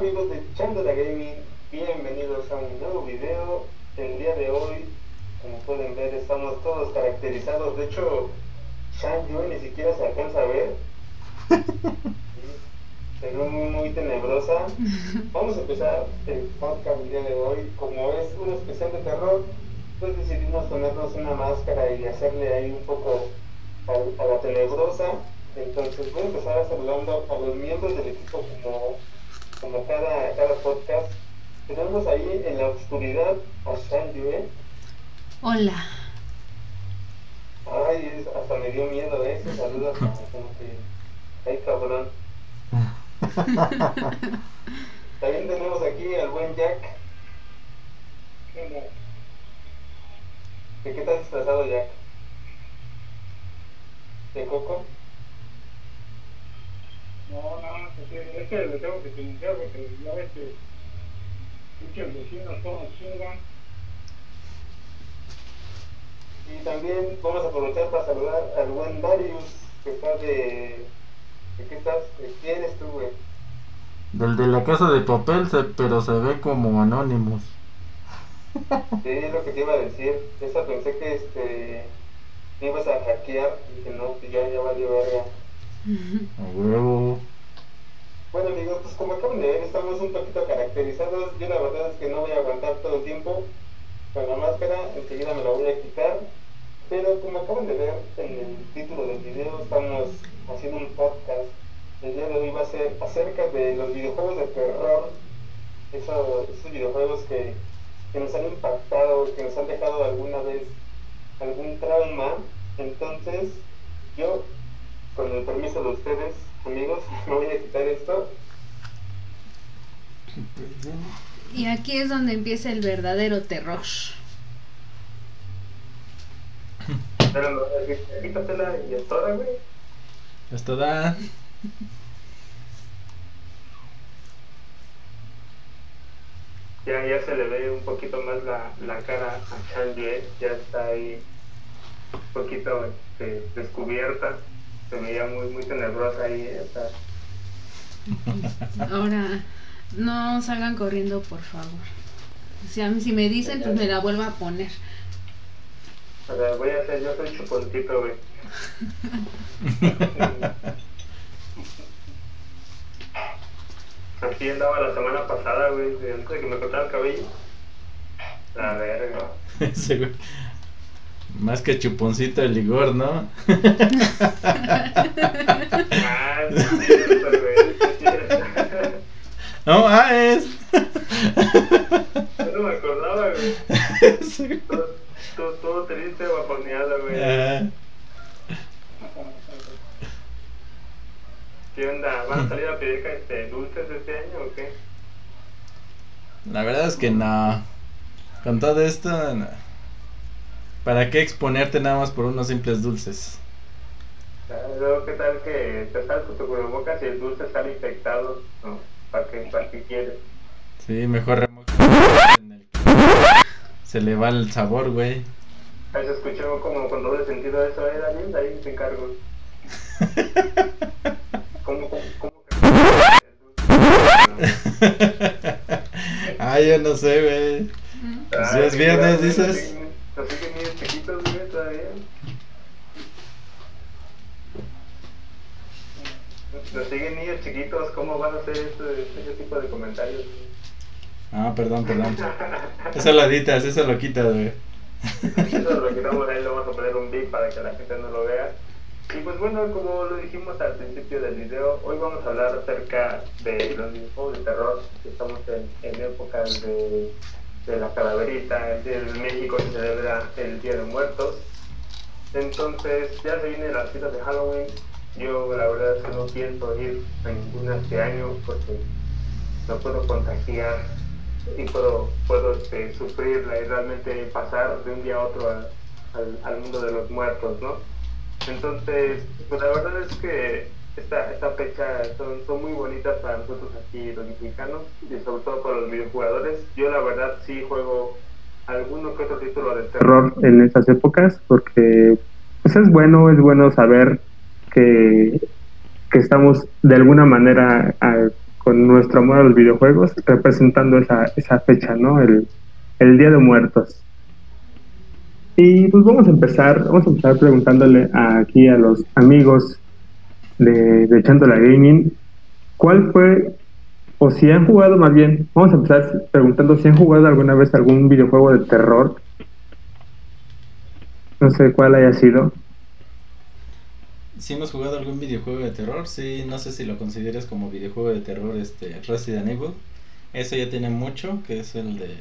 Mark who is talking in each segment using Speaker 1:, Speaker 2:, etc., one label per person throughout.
Speaker 1: amigos de Chandela Gaming, bienvenidos a un nuevo video. El día de hoy, como pueden ver, estamos todos caracterizados. De hecho, Shan Yue ni siquiera se alcanza a ver. Se muy, muy tenebrosa. Vamos a empezar el podcast el día de hoy. Como es un especial de terror, pues decidimos ponernos una máscara y hacerle ahí un poco a, a la tenebrosa. Entonces voy a empezar saludando a los miembros del equipo como, como cada, cada podcast. Tenemos ahí en la oscuridad a Shan Yue.
Speaker 2: Hola.
Speaker 1: Ay, es- hasta me dio miedo ¿eh? ese saludo, como como que, ay cabrón. También tenemos aquí al buen Jack. ¿De qué estás disfrazado, Jack? ¿De Coco?
Speaker 3: No, no, es que- es que le tengo que silenciar porque ya ves que muchos vecinos todos chingan.
Speaker 1: Y también vamos a aprovechar para saludar al buen Darius, que está de... ¿De qué estás? ¿De quién eres tú, güey?
Speaker 4: Del de la casa de papel, se- pero se ve como Anonymous.
Speaker 1: Sí, es lo que te iba a decir. Esa pensé que este... Me ibas a hackear y dije, no, pues ya, ya valió verga.
Speaker 4: A.
Speaker 1: Bueno amigos, pues como acaban de ver, estamos un poquito caracterizados. Yo la verdad es que no voy a aguantar todo el tiempo con la máscara, enseguida me la voy a quitar. Pero como acaban de ver en el título del video, estamos haciendo un podcast. El día de hoy va a ser acerca de los videojuegos de terror. Eso- esos videojuegos que, que nos han impactado, que nos han dejado alguna vez algún trauma. Entonces, yo, con el permiso de ustedes, amigos, me voy a quitar esto.
Speaker 2: Y aquí es donde empieza el verdadero terror.
Speaker 1: Pero no, quítatela y estora, güey.
Speaker 4: Esto da.
Speaker 1: Ya, ya se le ve un poquito más la, la cara a Chan Yue, ya está ahí un poquito este, descubierta. Se veía muy, muy tenebrosa ahí. ¿eh? Está-
Speaker 2: Ahora, no salgan corriendo, por favor. Si, a mí- si me dicen, pues me la vuelvo a poner.
Speaker 1: O sea, voy a hacer, yo soy chuponcito, güey. Así andaba la semana pasada, güey, antes de que me cortara el cabello. La verga.
Speaker 4: Ese güey. Más que chuponcito el Igor, ¿no?
Speaker 1: Ah.
Speaker 4: No, ah, es.
Speaker 1: No me acordaba, güey. Todo, todo, todo triste, bajoneado, güey.
Speaker 4: Ah,
Speaker 1: ¿Qué onda? ¿Van a salir a pedir este, dulces este año o qué?
Speaker 4: la verdad es que no. Con todo esto, no. ¿Para qué exponerte nada más por unos simples dulces?
Speaker 1: Luego, ¿qué tal que te sales con tu cubrebocas y el dulce sale infectado? No, ¿para qué, para qué quieres?
Speaker 4: Sí, mejor remoja el se le va el sabor, güey.
Speaker 1: Ahí se escuchó como con doble sentido eso, ¿eh, Daniel? Ahí te encargo. ¿Cómo, cómo, cómo que el dulce?
Speaker 4: ah, yo no sé, güey. Si es
Speaker 1: sí,
Speaker 4: viernes, dices.
Speaker 1: Así, que niños chiquitos, güey, todavía. Nos siguen niños chiquitos, ¿cómo van a hacer este, ese tipo de comentarios?
Speaker 4: Ah, perdón, perdón. Eso lo editas, eso lo quitas, güey.
Speaker 1: Eso lo quitamos ahí, lo vamos a poner un beat para que la gente no lo vea. Y pues bueno, como lo dijimos al principio del video, hoy vamos a hablar acerca de los videojuegos de terror. Estamos en, en épocas de, de la calaverita, en México se celebra el Día de Muertos. Entonces ya se vienen las fiestas de Halloween. Yo la verdad es que no pienso ir a ninguna este año porque no puedo contagiar y puedo, puedo este, sufrirla y realmente pasar de un día a otro al, al mundo de los muertos, ¿no? Entonces, pues la verdad es que esta, esta fecha son, son muy bonitas para nosotros aquí los mexicanos y sobre todo para los videojugadores. Yo la verdad sí juego alguno que otro título de terror en estas épocas porque pues es bueno, es bueno saber que, que estamos de alguna manera con nuestro amor a los videojuegos, representando esa, esa fecha, ¿no? El, el Día de Muertos. Y pues vamos a empezar, vamos a empezar preguntándole aquí a los amigos de, de Echando la Gaming, ¿cuál fue, o si han jugado más bien, vamos a empezar preguntando si han jugado alguna vez algún videojuego de terror? No sé cuál haya sido.
Speaker 4: Si hemos jugado algún videojuego de terror, sí, no sé si lo consideras como videojuego de terror este Resident Evil. Eso ya tiene mucho, que es el de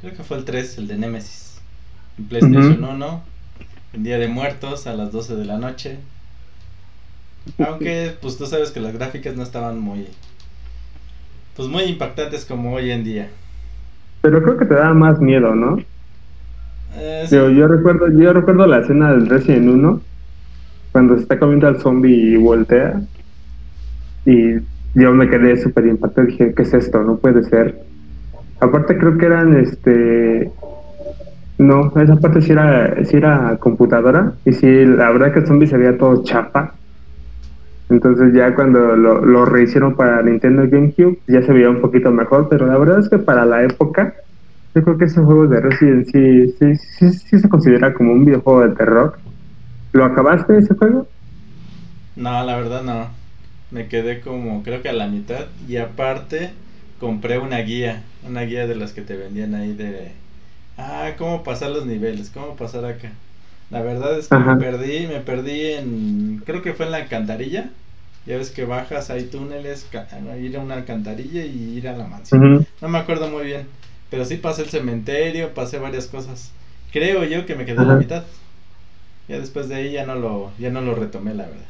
Speaker 4: creo que fue el 3, el de Nemesis. En PlayStation 1, en Día de Muertos a las 12 de la noche. Aunque pues tú sabes que las gráficas no estaban muy pues muy impactantes como hoy en día.
Speaker 1: Pero creo que te da más miedo, ¿no?
Speaker 4: Eh, sí.
Speaker 1: Yo, yo recuerdo, yo recuerdo la escena del Resident 1 cuando se está comiendo al zombie y voltea. Y yo me quedé súper impactado. Dije, ¿qué es esto? No puede ser. Aparte creo que eran este no, esa parte sí era, sí era computadora y sí, la verdad que el zombie se veía todo chapa. Entonces ya cuando lo, lo rehicieron para Nintendo GameCube ya se veía un poquito mejor, pero la verdad es que para la época yo creo que ese juego de Resident sí, sí, sí, sí se considera como un videojuego de terror. ¿Lo acabaste ese juego?
Speaker 4: No, la verdad no. Me quedé como creo que a la mitad y aparte compré una guía, una guía de las que te vendían ahí de ah, cómo pasar los niveles, cómo pasar acá. La verdad es que
Speaker 1: Ajá.
Speaker 4: me perdí, me perdí en creo que fue en la alcantarilla. Ya ves que bajas, hay túneles, ir a una alcantarilla y ir a la mansión. No me acuerdo muy bien, pero sí pasé el cementerio, pasé varias cosas. Creo yo que me quedé a la mitad. Ya después de ahí ya no lo ya no lo retomé, la verdad.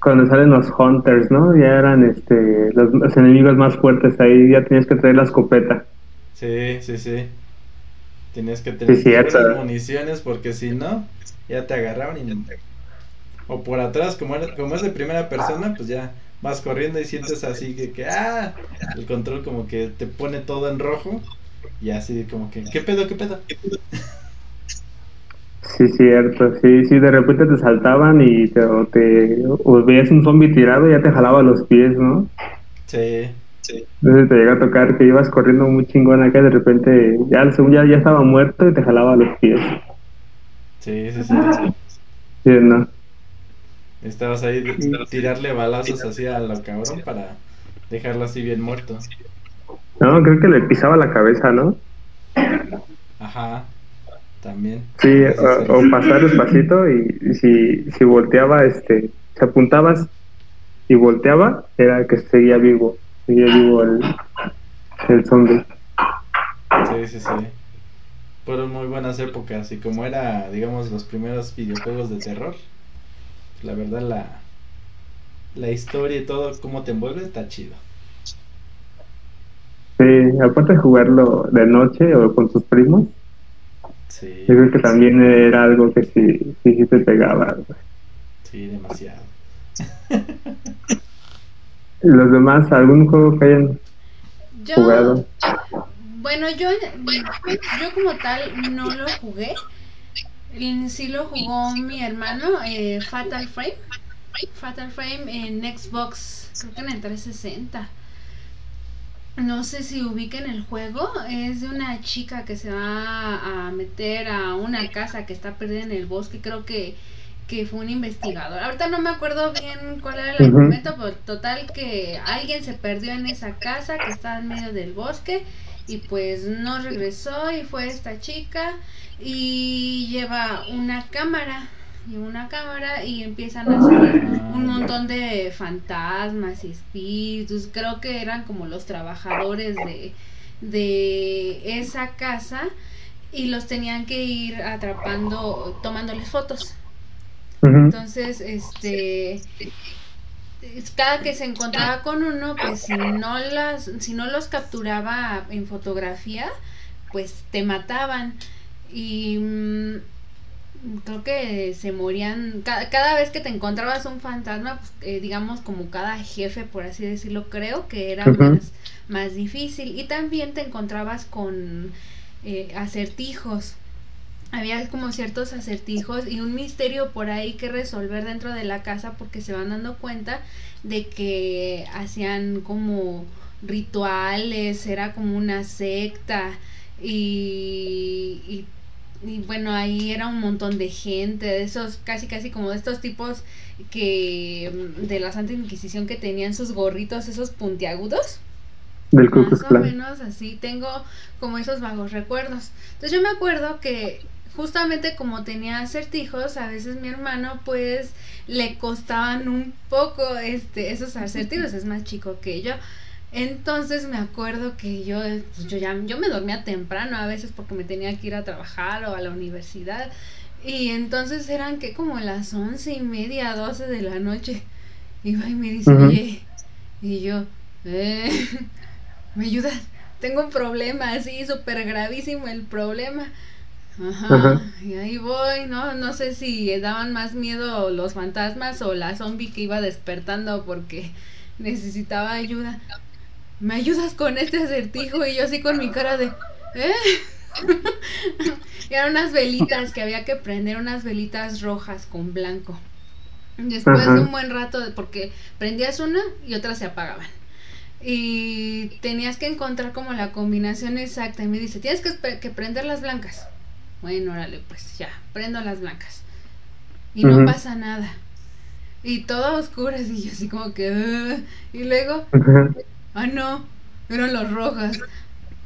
Speaker 1: Cuando salen los Hunters, ¿no? Ya eran este los, los enemigos más fuertes ahí, ya tenías que traer la escopeta.
Speaker 4: Sí, sí, sí. Tenías que tener
Speaker 1: Sí,
Speaker 4: municiones porque si no, ya te agarraban y o por atrás, como, era- como es de primera persona, pues ya vas corriendo y sientes así que, que ah, el control como que te pone todo en rojo y así como que, ¿qué pedo, qué pedo?
Speaker 1: Sí, cierto, sí, sí, de repente te saltaban y te, o te o veías un zombie tirado y ya te jalaba los pies, ¿no?
Speaker 4: Sí,
Speaker 1: Entonces te llega a tocar que ibas corriendo muy chingón acá y de repente ya el segundo ya, ya estaba muerto y te jalaba los pies.
Speaker 4: sí, sí, sí.
Speaker 1: Sí, ¿no?
Speaker 4: Estabas ahí de tirarle balazos así a lo cabrón para dejarlo así bien muerto.
Speaker 1: No, creo que le pisaba la cabeza, ¿no?
Speaker 4: Ajá, también.
Speaker 1: Sí, o, o pasar despacito y, y si, si volteaba, este, si apuntabas y volteaba, era que seguía vivo, seguía vivo el, el zombie.
Speaker 4: Sí, sí, sí. Fueron muy buenas épocas y como era, digamos, los primeros videojuegos de terror, la verdad la, la historia y todo, cómo te envuelve, está chido.
Speaker 1: Sí, aparte de jugarlo de noche o con tus primos,
Speaker 4: Sí,
Speaker 1: yo creo que también era algo que sí, sí, sí te pegaba.
Speaker 4: sí, demasiado.
Speaker 1: Y los demás, algún juego que hayan
Speaker 2: Yo,
Speaker 1: jugado.
Speaker 2: bueno, yo, yo como tal no lo jugué. Mm, Sí lo jugó mi hermano, eh, Fatal Frame. Fatal Frame en Xbox, creo que en el 360. No sé si ubiquen el juego. Es de una chica que se va a meter a una casa que está perdida en el bosque. Creo que, que fue un investigador. Ahorita no me acuerdo bien cuál era el argumento, pero total que alguien se perdió en esa casa que está en medio del bosque y pues no regresó y fue esta chica y lleva una cámara. Lleva una cámara y empiezan a salir un montón de fantasmas y espíritus. Creo que eran como los trabajadores de, de esa casa y los tenían que ir atrapando, tomándoles fotos. Entonces, este es- cada que se encontraba con uno, pues si no las, si no los capturaba en fotografía, pues te mataban. Y mm, creo que se morían. Cada, cada vez que te encontrabas un fantasma, pues, eh, digamos como cada jefe, por así decirlo, creo que era más, más difícil. Y también te encontrabas con eh, acertijos. había como ciertos acertijos y un misterio por ahí que resolver dentro de la casa porque se van dando cuenta de que hacían como rituales, era como una secta y, y, bueno, ahí era un montón de gente, de esos casi casi como de estos tipos que de la Santa Inquisición que tenían sus gorritos esos puntiagudos.
Speaker 1: Del
Speaker 2: Más o menos así, tengo como esos vagos recuerdos. Entonces yo me acuerdo que justamente como tenía acertijos, a veces mi hermano pues le costaban un poco este esos acertijos, es más chico que yo. Entonces me acuerdo que yo, pues, yo ya yo me dormía temprano a veces porque me tenía que ir a trabajar o a la universidad. Y entonces eran que como las once y media, doce de la noche. Iba y me dice, oye, y yo, eh, ¿me ayudas? Tengo un problema así, súper gravísimo el problema. Ajá, y ahí voy, ¿no? No sé si daban más miedo los fantasmas o la zombie que iba despertando porque necesitaba ayuda. ¿Me ayudas con este acertijo? Y yo así con mi cara de, ¿eh? y eran unas velitas que había que prender, unas velitas rojas con blanco. Después de un buen rato, porque prendías una y otras se apagaban. Y tenías que encontrar como la combinación exacta. Y me dice, tienes que, que prender las blancas. Bueno, órale, pues ya, prendo las blancas. Y no pasa nada. Y todo oscuras y yo así como que... y luego... Ah, no, eran las rojas.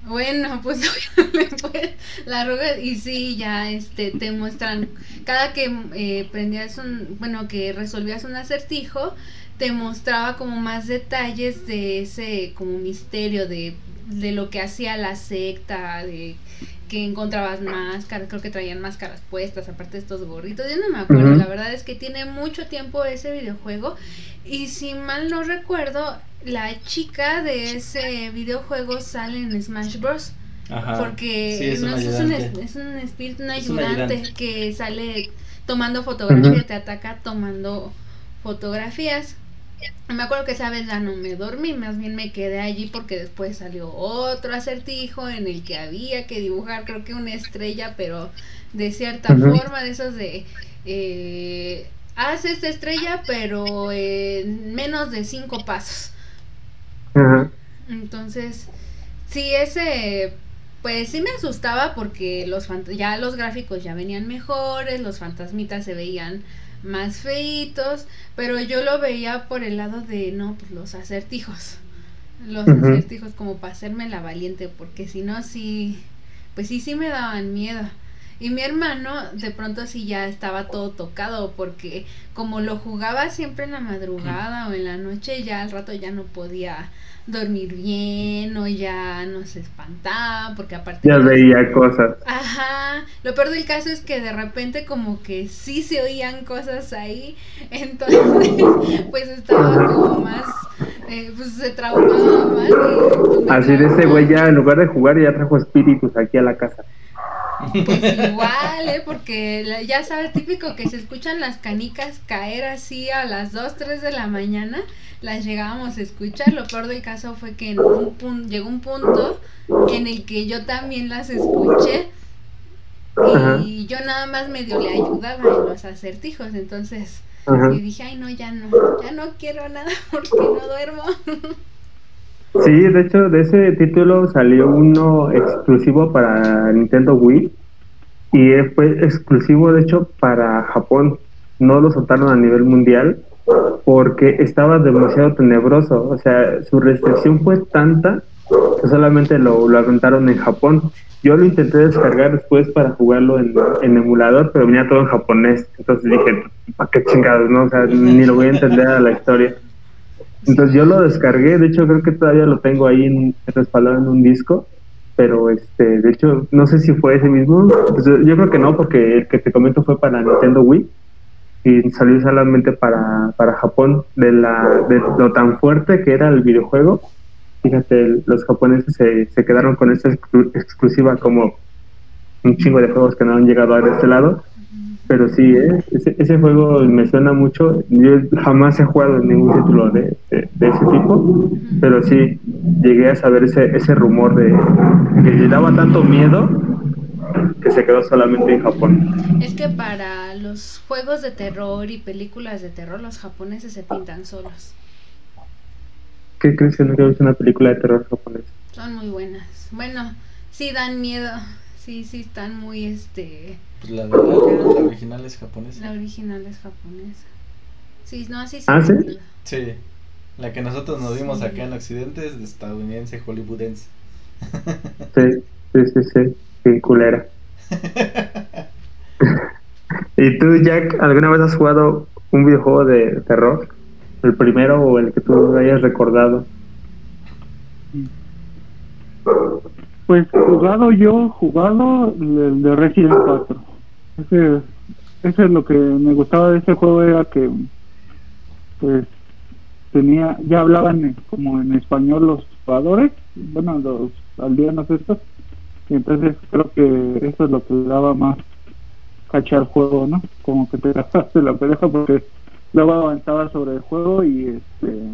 Speaker 2: Bueno, pues, pues la roja y sí, ya este te muestran cada que eh, prendías un, bueno, que resolvías un acertijo, te mostraba como más detalles de ese como misterio de, de lo que hacía la secta, de que encontrabas máscaras, creo que traían máscaras puestas, aparte de estos gorritos, yo no me acuerdo, la verdad es que tiene mucho tiempo ese videojuego y si mal no recuerdo, la chica de ese videojuego sale en Smash Bros. Porque es, un, es, un, espíritu, un ayudante, que sale tomando fotografías, te ataca tomando fotografías. Me acuerdo que esa vez ya no me dormí, más bien me quedé allí porque después salió otro acertijo en el que había que dibujar, creo que una estrella, pero de cierta forma, de esos de... Eh, haz esta estrella, pero en menos de cinco pasos. Entonces, sí, ese, pues sí me asustaba porque los ya los gráficos ya venían mejores, los fantasmitas se veían más feitos, pero yo lo veía por el lado de, no, pues los acertijos. Los acertijos como para hacerme la valiente, porque si no, sí, pues sí, sí me daban miedo. Y mi hermano de pronto sí ya estaba todo tocado porque como lo jugaba siempre en la madrugada o en la noche, ya al rato ya no podía dormir bien o ya no se espantaba porque aparte
Speaker 1: ya veía cosas.
Speaker 2: Ajá. Lo peor del caso es que de repente como que sí se oían cosas ahí entonces pues estaba como más eh, pues se traumaba más
Speaker 1: pues, así de ese güey ya en lugar de jugar ya trajo espíritus aquí a la casa
Speaker 2: pues igual, ¿eh? Porque ya sabes, típico que se escuchan las canicas caer así a las 2, 3 de la mañana, las llegábamos a escuchar. Lo peor del caso fue que en un punto, llegó un punto en el que yo también las escuché y yo nada más medio le ayudaba en los acertijos, entonces... Y dije, ay no, ya no, ya no quiero nada porque no duermo.
Speaker 1: Sí, de hecho, de ese título salió uno exclusivo para Nintendo Wii y fue exclusivo, de hecho, para Japón. No lo soltaron a nivel mundial porque estaba demasiado tenebroso. O sea, su restricción fue tanta que solamente lo, lo aventaron en Japón. Yo lo intenté descargar después para jugarlo en, emulador, pero venía todo en japonés. Entonces dije, ¿para qué chingados? No? O sea, ni lo voy a entender a la historia. Entonces yo lo descargué, de hecho creo que todavía lo tengo ahí en, respaldado en un disco, pero este, de hecho no sé si fue ese mismo, pues, yo creo que no, porque el que te comento fue para Nintendo Wii y salió solamente para, para Japón, de, la, de lo tan fuerte que era el videojuego, fíjate, los japoneses se, se quedaron con esta exclusiva como un chingo de juegos que no han llegado a este lado pero sí, ¿eh? ese, ese, juego me suena mucho. Yo jamás he jugado en ningún título de, de, ese tipo, pero sí llegué a saber ese, ese rumor de que le daba tanto miedo que se quedó solamente en Japón.
Speaker 2: Es que para los juegos de terror y películas de terror, los japoneses se pintan solos.
Speaker 1: ¿Qué crees que nunca visto una película de terror japonesa?
Speaker 2: Son muy buenas. Bueno, sí dan miedo. Sí, sí, están muy, este...
Speaker 4: Pues la de la, la original es japonesa.
Speaker 2: La original es japonesa. Sí, no, sí, sí.
Speaker 1: ¿Ah, sí?
Speaker 4: Sí. La que nosotros nos vimos
Speaker 2: Sí.
Speaker 4: acá en Occidente es de estadounidense, hollywoodense.
Speaker 1: Sí, sí, sí, sí, sí, culera. ¿Y tú, Jack, alguna vez has jugado un videojuego de terror? ¿El primero o el que tú hayas recordado?
Speaker 5: Pues jugado yo, jugado el de Resident 4. Ese, ese es lo que me gustaba de ese juego era que pues tenía, ya hablaban como en español los jugadores, bueno los aldeanos estos, y entonces creo que eso es lo que daba más cacha al juego, ¿no? Como que te gastaste la pelea porque luego avanzabas sobre el juego y este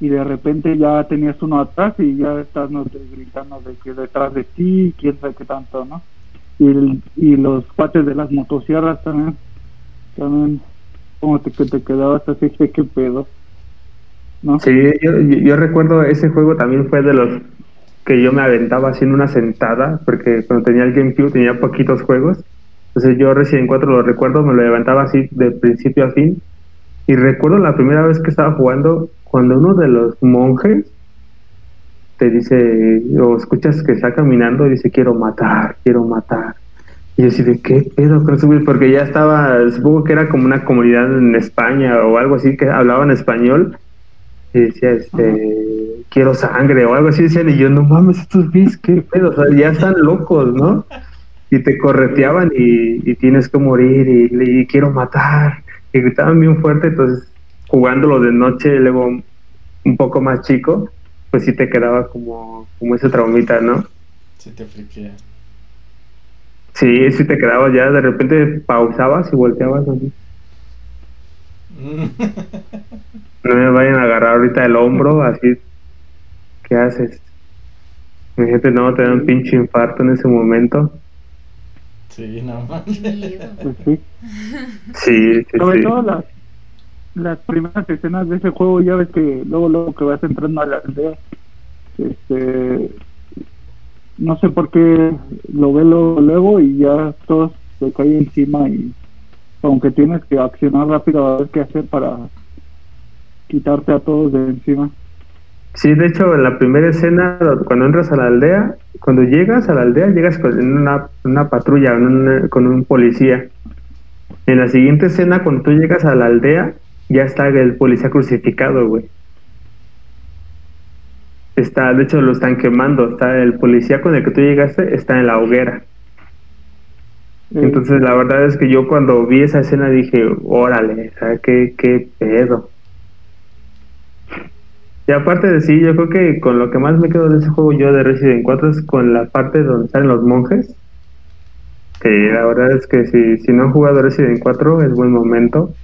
Speaker 5: y de repente ya tenías uno atrás y ya estás no gritando de que detrás de ti, quién sabe qué tanto, ¿no? Y, y los cuates de las motosierras también, también como te, que te quedabas así, que qué pedo, ¿no?
Speaker 1: Sí, yo, yo, recuerdo ese juego también fue de los que yo me aventaba haciendo una sentada, porque cuando tenía el GameCube tenía poquitos juegos. Entonces yo Resident 4 lo recuerdo, me lo levantaba así de principio a fin. Y recuerdo la primera vez que estaba jugando, cuando uno de los monjes te dice, o escuchas que está caminando y dice, quiero matar, quiero matar. Y yo así de, ¿qué pedo con? Porque ya estaba, supongo que era como una comunidad en España o algo así que hablaban español y decía, este, quiero sangre o algo así decían, y yo, no mames, estos bis, qué pedo, o sea, ya están locos, ¿no? Y te correteaban y, y tienes que morir y, y quiero matar, y gritaban bien fuerte, entonces jugándolo de noche, luego un poco más chico, pues sí te quedaba como, como ese traumita, ¿no?
Speaker 4: Sí te friquea.
Speaker 1: Sí, sí te quedaba ya, de repente pausabas y volteabas así. No me vayan a agarrar ahorita el hombro, así. ¿Qué haces? Imagínate, no, te da un pinche infarto en ese momento.
Speaker 4: sí, no.
Speaker 5: Pues sí.
Speaker 1: Sí, sí,
Speaker 5: Sobre
Speaker 1: sí.
Speaker 5: todo las, las primeras escenas de ese juego, ya ves que luego, luego que vas entrando a la aldea, este, no sé por qué lo ve luego, luego y ya todos te caen encima y aunque tienes que accionar rápido a ver qué hacer para quitarte a todos de encima.
Speaker 1: Sí, de hecho, en la primera escena, cuando entras a la aldea, cuando llegas a la aldea, llegas con una, una patrulla, en una- con un policía. En la siguiente escena, cuando tú llegas a la aldea, ya está el policía crucificado, güey. Está, de hecho, lo están quemando. Está el policía con el que tú llegaste, está en la hoguera.
Speaker 5: Eh,
Speaker 1: Entonces, la verdad es que yo cuando vi esa escena dije, órale, ¿sabes qué, qué pedo? Y aparte de sí, yo creo que con lo que más me quedo de ese juego yo de Resident 4 es con la parte donde salen los monjes. Que la verdad es que si, si no han jugado Resident 4 es buen momento,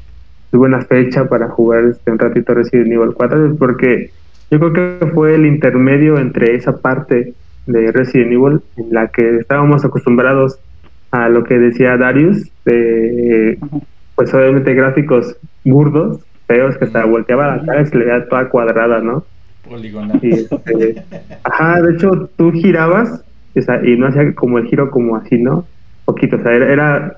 Speaker 1: buena fecha para jugar este, un ratito Resident Evil 4, porque yo creo que fue el intermedio entre esa parte de Resident Evil en la que estábamos acostumbrados a lo que decía Darius, de pues obviamente gráficos burdos, feos, que hasta volteaba la cara y se le veía toda cuadrada, ¿no?
Speaker 4: Poligonal.
Speaker 1: Y, este, ajá, de hecho tú girabas o sea, y no hacía como el giro como así, ¿no? Poquito, o sea, era, era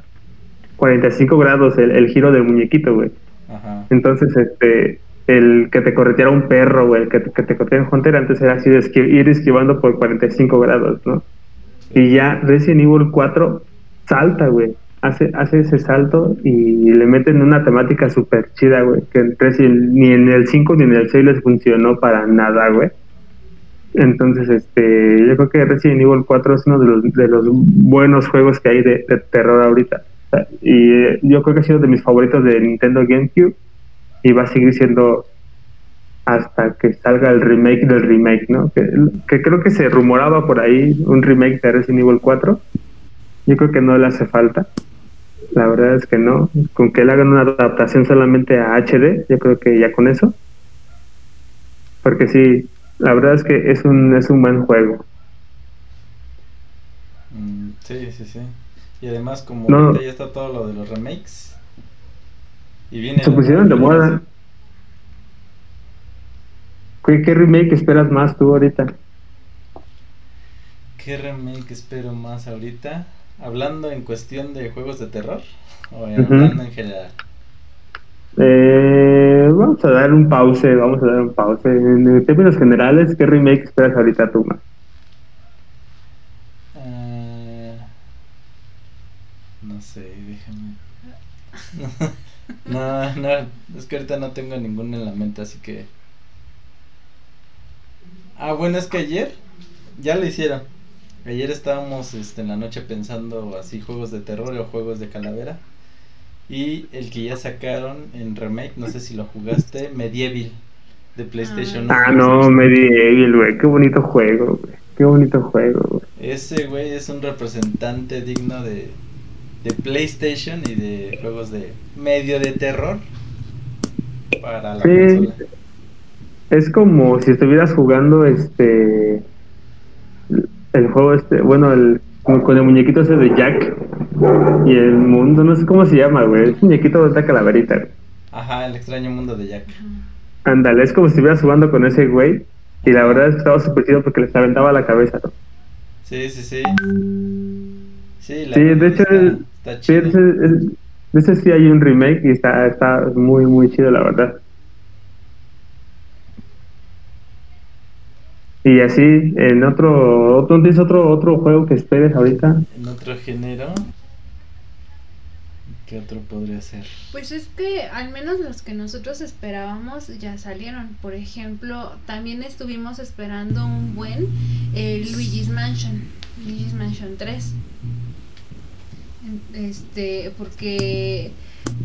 Speaker 1: 45 grados el, el giro del muñequito, güey.
Speaker 4: Ajá.
Speaker 1: Entonces, este, el que te correteara un perro, güey, el que, que te correteara un hunter, antes era así de esqui- ir esquivando por 45 grados, ¿no? Y ya Resident Evil 4 salta, güey. Hace, hace ese salto y le meten una temática súper chida, güey. Que en Resident- ni en el 5 ni en el 6 les funcionó para nada, güey. Entonces, este, yo creo que Resident Evil 4 es uno de los, de los buenos juegos que hay de, de terror ahorita. Y eh, yo creo que ha sido de mis favoritos de Nintendo GameCube y va a seguir siendo hasta que salga el remake del remake, ¿no? Que, que creo que se rumoraba por ahí un remake de Resident Evil 4. Yo creo que no le hace falta. La verdad es que no. Con que le hagan una adaptación solamente a HD, yo creo que ya con eso. Porque sí, la verdad es que es un, es un buen juego.
Speaker 4: Mm, Sí, sí, sí. Y además, como
Speaker 1: No.
Speaker 4: ahorita ya está todo lo de los remakes. Y viene.
Speaker 1: Se pusieron de moda. ¿Qué, qué remake esperas más tú ahorita?
Speaker 4: ¿Qué remake espero más ahorita? ¿Hablando en cuestión de juegos de terror? ¿O
Speaker 1: Ujú.
Speaker 4: hablando en general?
Speaker 1: Eh, vamos a dar un pause, vamos a dar un pause. En términos generales, ¿qué remake esperas ahorita tú más?
Speaker 4: Ah, no sé, déjame. no, no, es que ahorita no tengo ninguno en la mente, así que. Ah, bueno, es que ayer ya lo hicieron. Ayer estábamos este, en la noche pensando así juegos de terror o juegos de calavera. Y el que ya sacaron en remake, no sé si lo jugaste, Medieval de PlayStation
Speaker 1: Ah,
Speaker 4: 1.
Speaker 1: no, Medieval, güey. Qué bonito juego, güey. Qué bonito juego, güey.
Speaker 4: Ese güey es un representante digno de, de PlayStation y de juegos de medio de terror para la
Speaker 1: Sí.
Speaker 4: consola.
Speaker 1: Es como si estuvieras jugando este. El juego este. Bueno, el. Con el muñequito ese de Jack. Y el mundo, no sé cómo se llama, güey. Es muñequito de esta calaverita. güey.
Speaker 4: Ajá, el extraño mundo de Jack.
Speaker 1: Ándale, es como si estuvieras jugando con ese güey. Y la verdad es que estaba súper chido porque les aventaba la cabeza, ¿no?
Speaker 4: Sí, sí, sí. Sí, la
Speaker 1: Sí, de hecho,
Speaker 4: está,
Speaker 1: el-
Speaker 4: está
Speaker 1: Sí,
Speaker 4: chido.
Speaker 1: de ese, es- ese sí hay un remake y está, está muy, muy chido, la verdad. Y así, en otro, otro, ¿tienes otro, otro juego que esperes ahorita?
Speaker 4: En otro género, ¿qué otro podría ser?
Speaker 2: Pues es que al menos los que nosotros esperábamos ya salieron. Por ejemplo, también estuvimos esperando un buen eh, Luigi's Mansion, Luigi's Mansion 3. Este, porque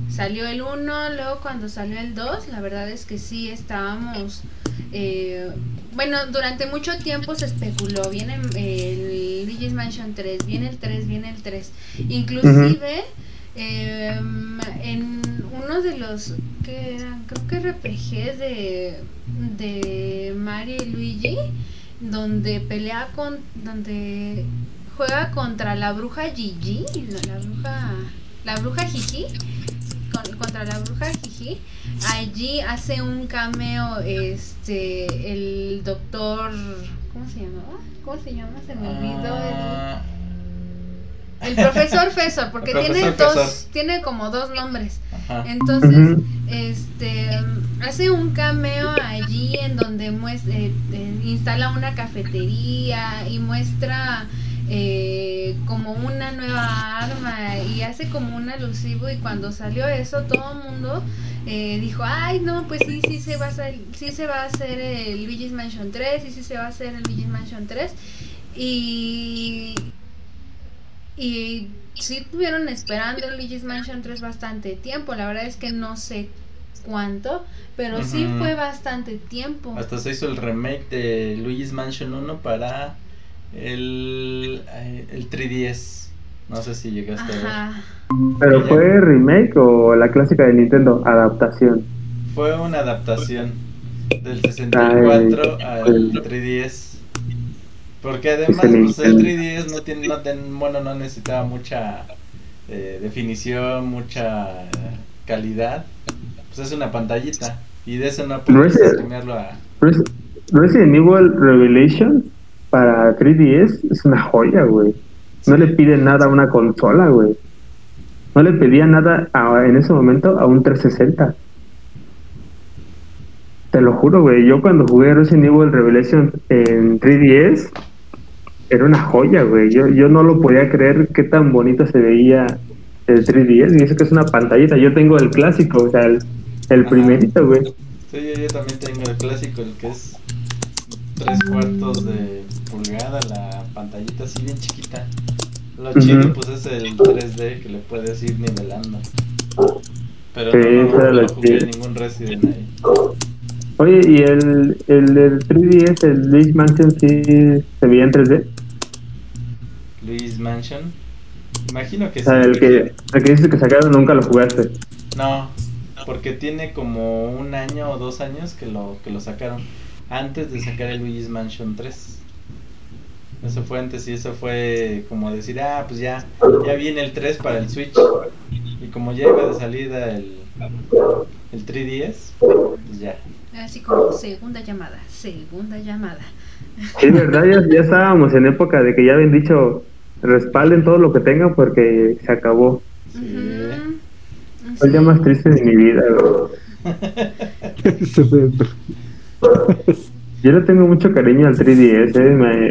Speaker 2: salió el 1, luego cuando salió el 2, la verdad es que sí estábamos eh, bueno, durante mucho tiempo se especuló, viene el Luigi's Mansion 3, viene el 3, viene el 3. Inclusive em, en uno de los que eran, creo que RPGs de, de Mario y Luigi, donde pelea con, donde juega contra la bruja Gigi, la, la bruja, la bruja Gigi, con- contra la bruja Gigi, allí hace un cameo este el doctor ¿cómo se llamaba? ¿Cómo se llama? Se me olvidó el, el profesor Fesor, porque tiene dos,
Speaker 4: Fesor.
Speaker 2: tiene como dos nombres.
Speaker 4: ajá.
Speaker 2: Entonces, este hace un cameo allí en donde muestra, eh, eh, instala una cafetería y muestra eh, como una nueva arma y hace como un alusivo y cuando salió eso todo el mundo eh, dijo ay no pues sí sí se va a hacer sí se va a hacer el Luigi's Mansion 3 sí sí se va a hacer el Luigi's Mansion 3 y y sí estuvieron esperando el Luigi's Mansion 3 bastante tiempo. La verdad es que no sé cuánto, pero sí fue bastante tiempo.
Speaker 4: Hasta se hizo el remake de Luigi's Mansion 1 para el, eh, el 3DS. No sé si llegaste a ver.
Speaker 1: ¿Pero fue remake o la clásica de Nintendo? Adaptación.
Speaker 4: Fue una adaptación del 64 al 3DS. Porque además pues, el
Speaker 1: Nintendo.
Speaker 4: 3DS no tiene, no ten- bueno, no necesitaba mucha eh, definición, mucha calidad. Pues es una pantallita. Y de eso no puedes streamearlo a...
Speaker 1: Res- Resident Evil Revelation para 3DS es una joya, güey. No le pide nada a una consola, güey. No le pedía nada a- en ese momento a un 360. Te lo juro, güey. Yo cuando jugué Resident Evil Revelation en 3DS, era una joya, güey. Yo, yo no lo podía creer qué tan bonito se veía el 3DS. Y eso que es una pantallita. Yo tengo el clásico, o sea, el, el
Speaker 4: Ajá.
Speaker 1: primerito, güey.
Speaker 4: Sí, yo, yo también tengo el clásico, el que es tres cuartos de pulgada, la pantallita así bien chiquita. Lo chido pues es el 3D que le puedes ir nivelando. Pero
Speaker 1: Sí,
Speaker 4: no, no, no,
Speaker 1: lo
Speaker 4: jugué ningún Resident ahí.
Speaker 1: Oye, ¿y el, el del 3DS, el Luigi Mansion, sí se veía en 3D?
Speaker 4: Luis Mansion. Imagino que
Speaker 1: O sea,
Speaker 4: sí.
Speaker 1: el que, el que dices que sacaron nunca lo jugaste.
Speaker 4: No, porque tiene como un año o dos años que lo, que lo sacaron. Antes de sacar el Luigi's Mansion 3. Eso fue antes y eso fue como decir, ah, pues ya, ya viene el 3 para el Switch. Y como ya iba de salida el, el 3DS, pues ya.
Speaker 2: Así como segunda llamada, segunda llamada.
Speaker 1: Sí, verdad, ya, ya estábamos en época de que ya habían dicho respalden todo lo que tengan porque se acabó.
Speaker 2: Ujú.
Speaker 1: Fue el día
Speaker 2: Sí.
Speaker 1: más triste de mi vida. Yo le tengo mucho cariño al 3DS, ¿eh? me,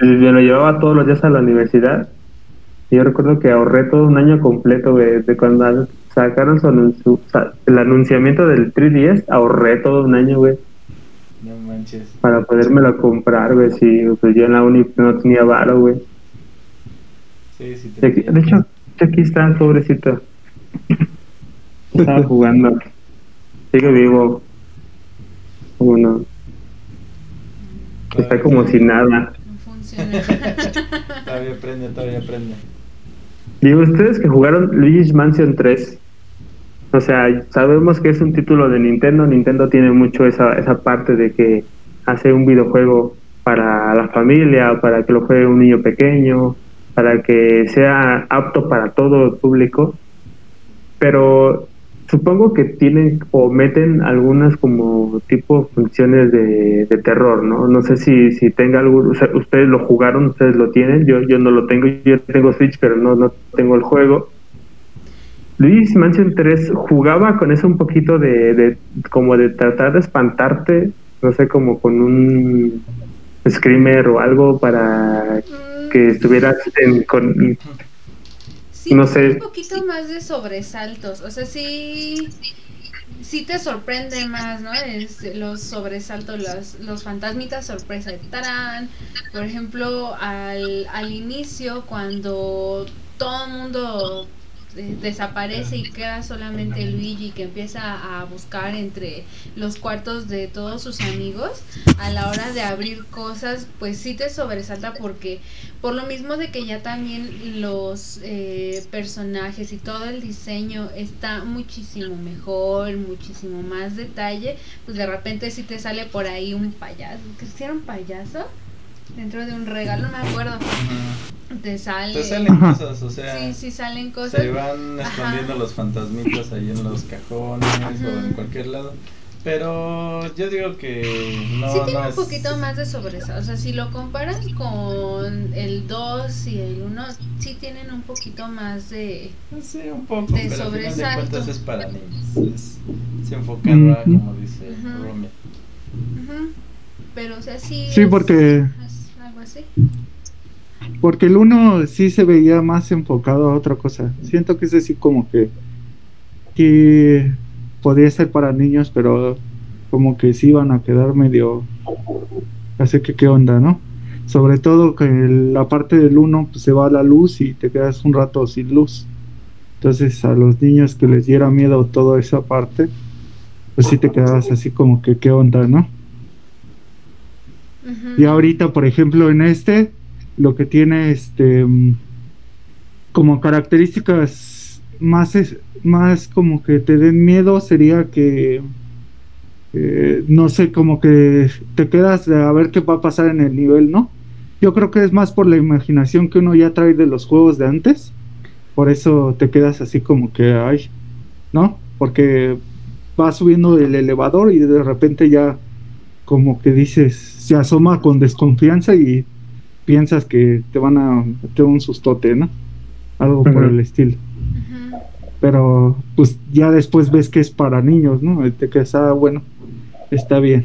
Speaker 1: me lo llevaba todos los días a la universidad. Y yo recuerdo que ahorré todo un año completo, güey, de cuando sacaron su anuncio, el anunciamiento del 3DS, ahorré todo un año, güey,
Speaker 4: No manches.
Speaker 1: para podérmelo comprar, güey, si pues yo en la uni no tenía varo, güey.
Speaker 4: Sí, sí,
Speaker 1: De
Speaker 4: te
Speaker 1: aquí- de hecho, aquí está, pobrecito. Estaba jugando. Sigue vivo. Como no, está como si nada.
Speaker 4: Todavía prende, todavía prende.
Speaker 1: Digo, ustedes que jugaron Luigi's Mansion 3, o sea, sabemos que es un título de Nintendo, Nintendo tiene mucho esa, esa parte de que hace un videojuego para la familia, para que lo juegue un niño pequeño, para que sea apto para todo el público, pero supongo que tienen o meten algunas como tipo funciones de, terror, ¿no? No sé si, si tenga algún, o sea, ustedes lo jugaron, ustedes lo tienen, yo, yo no lo tengo, yo tengo Switch, pero no, no tengo el juego. Luis Mansion 3 jugaba con eso un poquito de, de como de tratar de espantarte, no sé, como con un screamer o algo para que estuvieras en, con, No
Speaker 2: tiene
Speaker 1: sé.
Speaker 2: un poquito más de sobresaltos. O sea, sí, sí te sorprende más, ¿no? Es los sobresaltos, los, los fantasmitas sorpresa. ¡Tarán! Por ejemplo, al, al inicio, cuando todo el mundo eh, desaparece y queda solamente Luigi que empieza a buscar entre los cuartos de todos sus amigos a la hora de abrir cosas pues sí te sobresalta porque por lo mismo de que ya también los eh, personajes y todo el diseño está muchísimo mejor, muchísimo más detalle, pues de repente si te sale por ahí un payaso, ¿que si era un payaso? Dentro de un regalo, no me acuerdo, te sale...
Speaker 4: Te salen
Speaker 6: Ajá.
Speaker 4: cosas, o sea,
Speaker 2: Sí, sí salen cosas.
Speaker 4: se van
Speaker 2: Ajá.
Speaker 4: escondiendo los fantasmitas ahí en los cajones o en cualquier lado. Pero yo digo que no,
Speaker 2: sí
Speaker 4: no
Speaker 2: tiene un
Speaker 4: es-
Speaker 2: poquito más de sobresalto. O sea, si lo comparas con el 2 y el 1, sí tienen un poquito más de...
Speaker 4: pues Sí, un poco,
Speaker 2: de
Speaker 4: pero al final de
Speaker 2: sobresalto.
Speaker 4: cuentas es para niños. Es, a,
Speaker 6: Ujú.
Speaker 4: como dice
Speaker 2: Ujú.
Speaker 4: Romy.
Speaker 2: Ujú. Pero, o sea, sí...
Speaker 6: Sí,
Speaker 2: es-
Speaker 6: porque- Porque el uno sí se veía más enfocado a otra cosa. Siento que es así como que, que podría ser para niños, pero como que sí iban a quedar medio... Así que qué onda, ¿no? Sobre todo que la parte del uno pues, se va la luz y te quedas un rato sin luz. Entonces a los niños que les diera miedo toda esa parte, pues sí te quedabas así como que qué onda, ¿no? Y ahorita, por ejemplo, en este, lo que tiene este mm, como características más es, más como que te den miedo sería que eh, no sé, como que te quedas a ver qué va a pasar en el nivel, ¿no? Yo creo que es más por la imaginación que uno ya trae de los juegos de antes. Por eso te quedas así como que, ay, ¿no? Porque vas subiendo el elevador y de repente ya como que dices, se asoma con desconfianza y piensas que te van a meter un sustote, ¿no? Algo por el estilo. Pero pues ya después ves que es para niños, ¿no? Y te quedas, ah, bueno, está bien.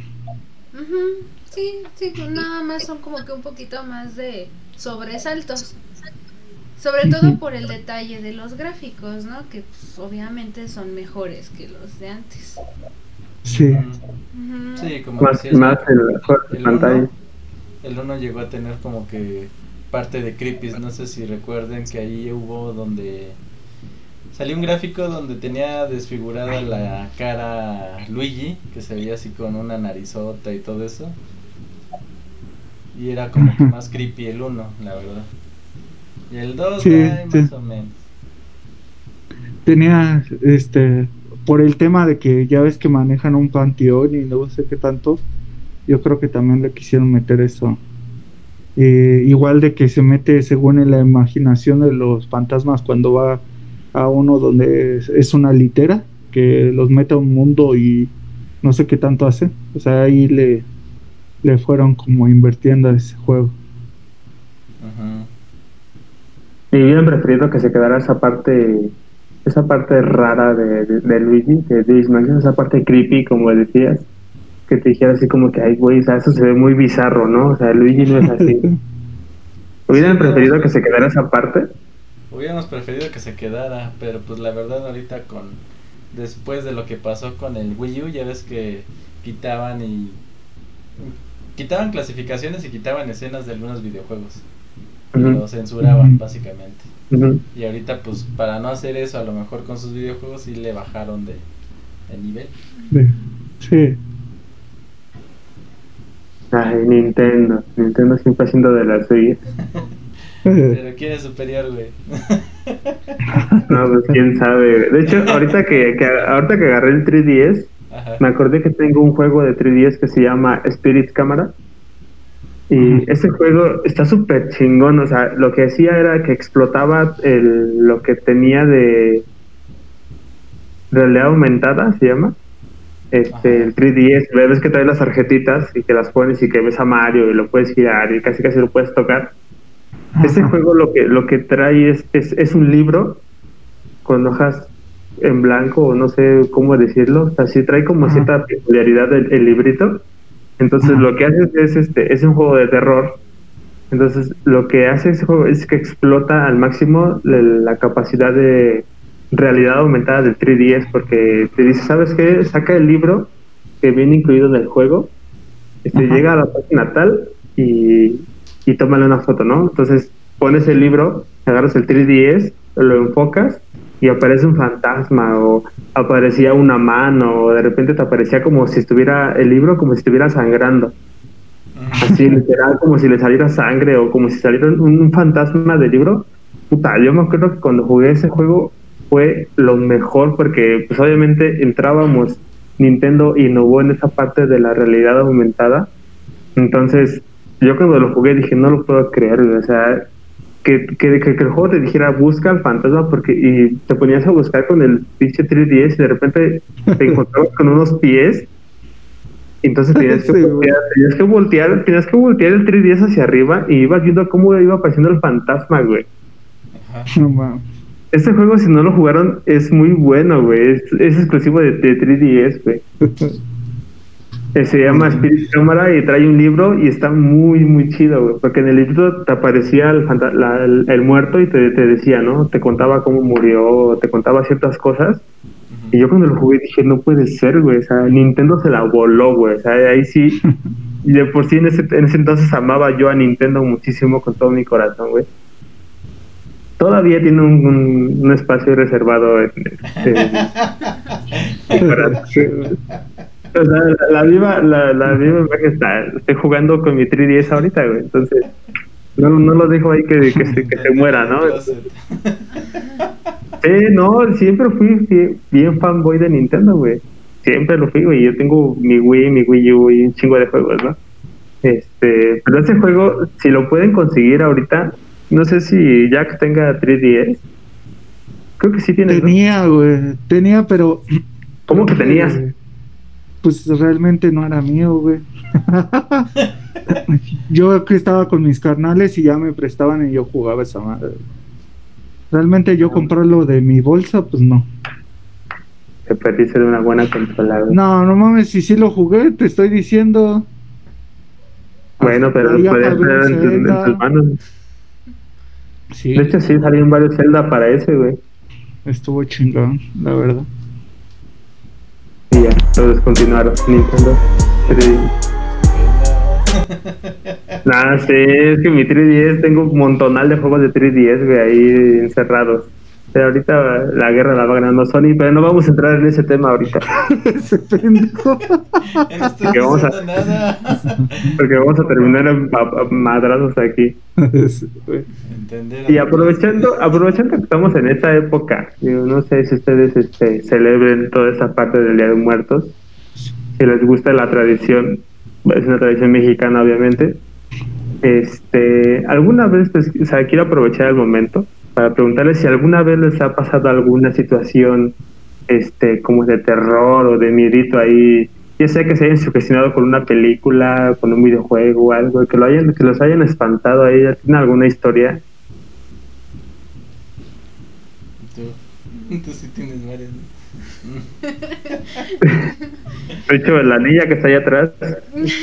Speaker 2: Sí, sí, pues nada más son como que un poquito más de sobresaltos. Sobre todo por el detalle de los gráficos, ¿no? Que pues, obviamente son mejores que los de antes.
Speaker 6: Sí.
Speaker 4: Sí, como
Speaker 1: Más,
Speaker 4: decías,
Speaker 1: más en la
Speaker 4: el
Speaker 1: pantalla.
Speaker 4: uno, el uno llegó a tener como que parte de creepies, no sé si recuerden que ahí hubo donde salió un gráfico donde tenía desfigurada la cara Luigi, que se veía así con una narizota y todo eso. Y era como que más creepy el uno, la verdad. Y el 2
Speaker 6: Sí,
Speaker 4: más o menos.
Speaker 6: Tenía, este, por el tema de que ya ves que manejan un panteón y no sé qué tanto, yo creo que también le quisieron meter eso. Eh, igual de que se mete según en la imaginación de los fantasmas cuando va a uno donde es, es una litera, que los mete a un mundo y no sé qué tanto hace. O sea, ahí le, le fueron como invirtiendo a ese juego.
Speaker 4: Ajá.
Speaker 1: Y hubieran preferido que se quedara esa parte esa parte rara de, de, de Luigi, de Mansion, esa parte creepy, como decías, que te dijera así como que, ay, güey, o sea, eso se ve muy bizarro, ¿no? O sea, Luigi no es así. Hubieran preferido que se quedara esa parte.
Speaker 4: Hubiéramos preferido que se quedara, pero pues la verdad ahorita con después de lo que pasó con el Wii U, ya ves que quitaban y quitaban clasificaciones y quitaban escenas de algunos videojuegos. Y
Speaker 1: Ujú.
Speaker 4: lo censuraban básicamente. Y ahorita pues para no hacer eso, a lo mejor con sus videojuegos sí le bajaron de, de nivel.
Speaker 6: Sí.
Speaker 1: Ay, Nintendo. Nintendo siempre haciendo de las suyas.
Speaker 4: Pero quién es superior, güey.
Speaker 1: No, pues quién sabe. De hecho, ahorita que, que- ahorita que agarré el 3DS,
Speaker 4: Ajá.
Speaker 1: me acordé que tengo un juego de 3DS que se llama Spirit Camera. Y ese juego está súper chingón. O sea, lo que hacía era que explotaba el, lo que tenía de realidad aumentada, se llama. Este, el 3DS, ves que trae las tarjetitas y que las pones y que ves a Mario y lo puedes girar y casi casi lo puedes tocar. Este
Speaker 6: Ajá.
Speaker 1: juego lo que, lo que trae es, es, es un libro con hojas en blanco, o no sé cómo decirlo. O sea, sí trae como
Speaker 6: Ajá.
Speaker 1: cierta peculiaridad el, el librito. Entonces lo que hace es, este, es un juego de terror. Entonces lo que hace ese juego es que explota al máximo la, la capacidad de realidad aumentada del 3DS porque te dice, ¿sabes qué? Saca el libro que viene incluido en el juego, este, llega a la página tal y, y tómale una foto, ¿no? Entonces pones el libro, agarras el 3DS, lo enfocas y aparece un fantasma o aparecía una mano o de repente te aparecía como si estuviera el libro como si estuviera sangrando. Así literal como si le saliera sangre o como si saliera un, un fantasma del libro. Puta yo me acuerdo que cuando jugué ese juego fue lo mejor porque pues obviamente entrábamos Nintendo innovó en esa parte de la realidad aumentada. Entonces yo cuando lo jugué dije no lo puedo creer o sea que, que, que- que el juego te dijera busca al fantasma porque y te ponías a buscar con el pinche 3DS y de repente te encontrabas con unos pies. Y entonces tenías que,
Speaker 6: Sí,
Speaker 1: voltear, tenías que voltear tenías que voltear el 3DS hacia arriba y ibas viendo cómo iba apareciendo el fantasma güey.
Speaker 4: Ajá.
Speaker 6: No mames.
Speaker 1: este juego si no lo jugaron es muy bueno güey. Es, es exclusivo de, de 3DS güey Se llama Spirit Cámara y trae un libro y está muy, muy chido, güey. Porque en el libro te aparecía el, la- el, el muerto y te, te decía, ¿no? Te contaba cómo murió, te contaba ciertas cosas. Y yo cuando lo jugué dije, no puede ser, güey. O sea, Nintendo se la voló, güey. O sea, ahí sí. Y de por sí en ese, en ese entonces amaba yo a Nintendo muchísimo con todo mi corazón, güey. Todavía tiene un, un- un espacio reservado en, en- en la, la viva, la, la viva imagen está. Estoy jugando con mi 3DS ahorita, güey. Entonces, no, no lo dejo ahí que, que, se, que se muera, ¿no? Sí, no, siempre fui bien fanboy de Nintendo, güey. Siempre lo fui, güey. Yo tengo mi Wii, mi Wii U y un chingo de juegos, ¿no? Este, pero ese juego, si lo pueden conseguir ahorita, no sé si Jack tenga 3DS. Creo que sí tiene.
Speaker 6: Tenía, güey. Tenía, pero.
Speaker 1: ¿Cómo que tenías?
Speaker 6: Pues realmente no era mío, güey. yo que estaba con mis carnales y ya me prestaban y yo jugaba esa madre. Realmente yo comprarlo de mi bolsa, pues no.
Speaker 1: Te perdiste de una buena consola, güey.
Speaker 6: No, no mames, si sí lo jugué, te estoy diciendo.
Speaker 1: Bueno, pero lo podías tener en, tus manos.
Speaker 6: Sí,
Speaker 1: De hecho, sí, salieron varios Zelda para ese, güey.
Speaker 6: estuvo chingón, la verdad.
Speaker 1: Ya, lo descontinuaron. Nintendo 3DS. Nada, sí, es que mi 3DS tengo un montonal de juegos de 3DS, güey, ahí encerrados. Pero ahorita la guerra la va ganando Sony, pero no vamos a entrar en ese tema ahorita,
Speaker 6: Ese pendejo.
Speaker 4: Ya no estoy
Speaker 1: Que vamos a-
Speaker 4: diciendo nada.
Speaker 1: porque vamos a terminar en pa- pa- madrazos aquí.
Speaker 4: Entender.
Speaker 1: Y aprovechando, aprovechando que estamos en esta época, digo, no sé si ustedes este, celebren toda esa parte del Día de Muertos, si les gusta la tradición, es una tradición mexicana obviamente. Este, alguna vez, pues, o sea, quiero aprovechar el momento para preguntarles si alguna vez les ha pasado alguna situación, este, como de terror o de miedito ahí, ya sea que se hayan sugestionado con una película, con un videojuego o algo, que lo hayan, que los hayan espantado ahí, ¿tienen alguna historia?
Speaker 4: Tú, tú sí tienes varias. ¿no?
Speaker 1: De hecho, la niña que está ahí atrás,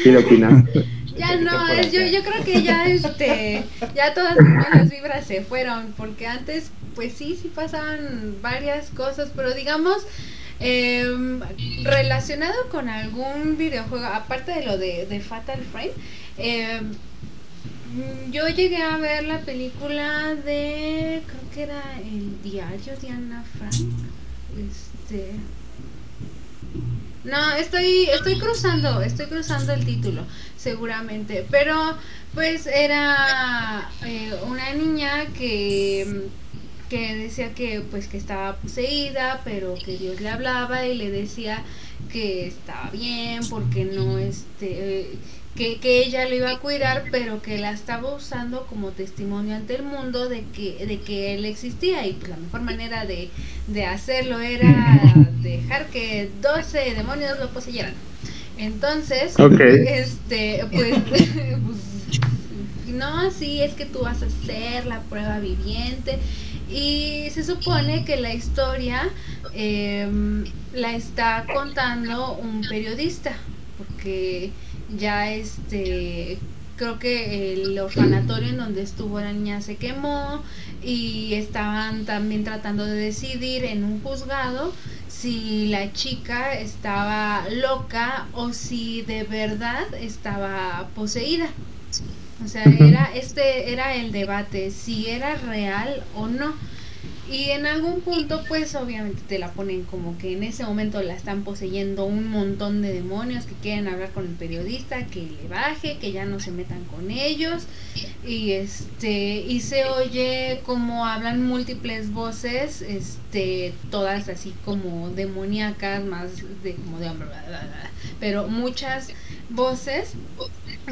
Speaker 1: quiere opinar.
Speaker 2: Ya no, es- yo, yo creo que ya este, ya todas mis malas vibras se fueron, porque antes, pues sí, sí pasaban varias cosas, pero digamos, em, relacionado con algún videojuego, aparte de lo de, de Fatal Frame, em, yo llegué a ver la película de, creo que era El diario de Ana Frank, este... No, estoy, estoy cruzando, estoy cruzando el título, seguramente. Pero, pues, era eh, una niña que, que decía que, pues, que estaba poseída, pero que Dios le hablaba y le decía que estaba bien, porque no, este, eh, que, que ella lo iba a cuidar, pero que la estaba usando como testimonio ante el mundo de que, de que él existía y pues la mejor manera de, de hacerlo era dejar que 12 demonios lo poseyeran. Entonces, este, pues, pues, no, sí, es que tú vas a hacer la prueba viviente. Y se supone que la historia em, la está contando un periodista, porque ya este creo que el orfanatorio en donde estuvo la niña se quemó y estaban también tratando de decidir en un juzgado si la chica estaba loca o si de verdad estaba poseída. O sea, era este era el debate si era real o no. Y en algún punto, pues obviamente te la ponen como que en ese momento la están poseyendo un montón de demonios que quieren hablar con el periodista, que le baje, que ya no se metan con ellos. Y este, y se oye como hablan múltiples voces, este, todas así como demoníacas, más de como de pero muchas voces.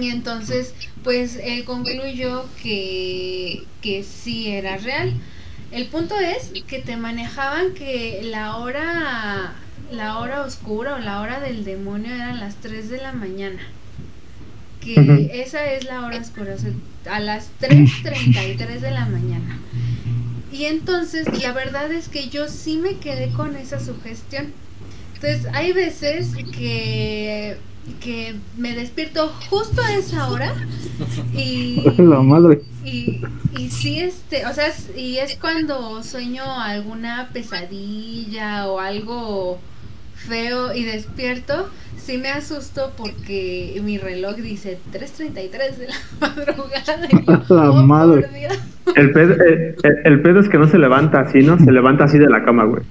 Speaker 2: Y entonces, pues él concluyó que, que sí era real. El punto es que te manejaban que la hora la hora oscura o la hora del demonio eran las 3 de la mañana. Que esa es la hora oscura, o sea, a las 3.33 de la mañana. Y entonces la verdad es que yo sí me quedé con esa sugestión. Entonces hay veces que, que me despierto justo a esa hora y,
Speaker 6: La madre.
Speaker 2: y, y sí, este, o sea, es- y es cuando sueño alguna pesadilla o algo feo y despierto, sí me asusto porque mi reloj dice 3.33 de la madrugada. y yo,
Speaker 6: La
Speaker 2: "Oh,
Speaker 6: madre".
Speaker 2: Dios".
Speaker 1: El pedo, el, el- el pedo es que no se levanta así, ¿no? Se levanta así de la cama, güey.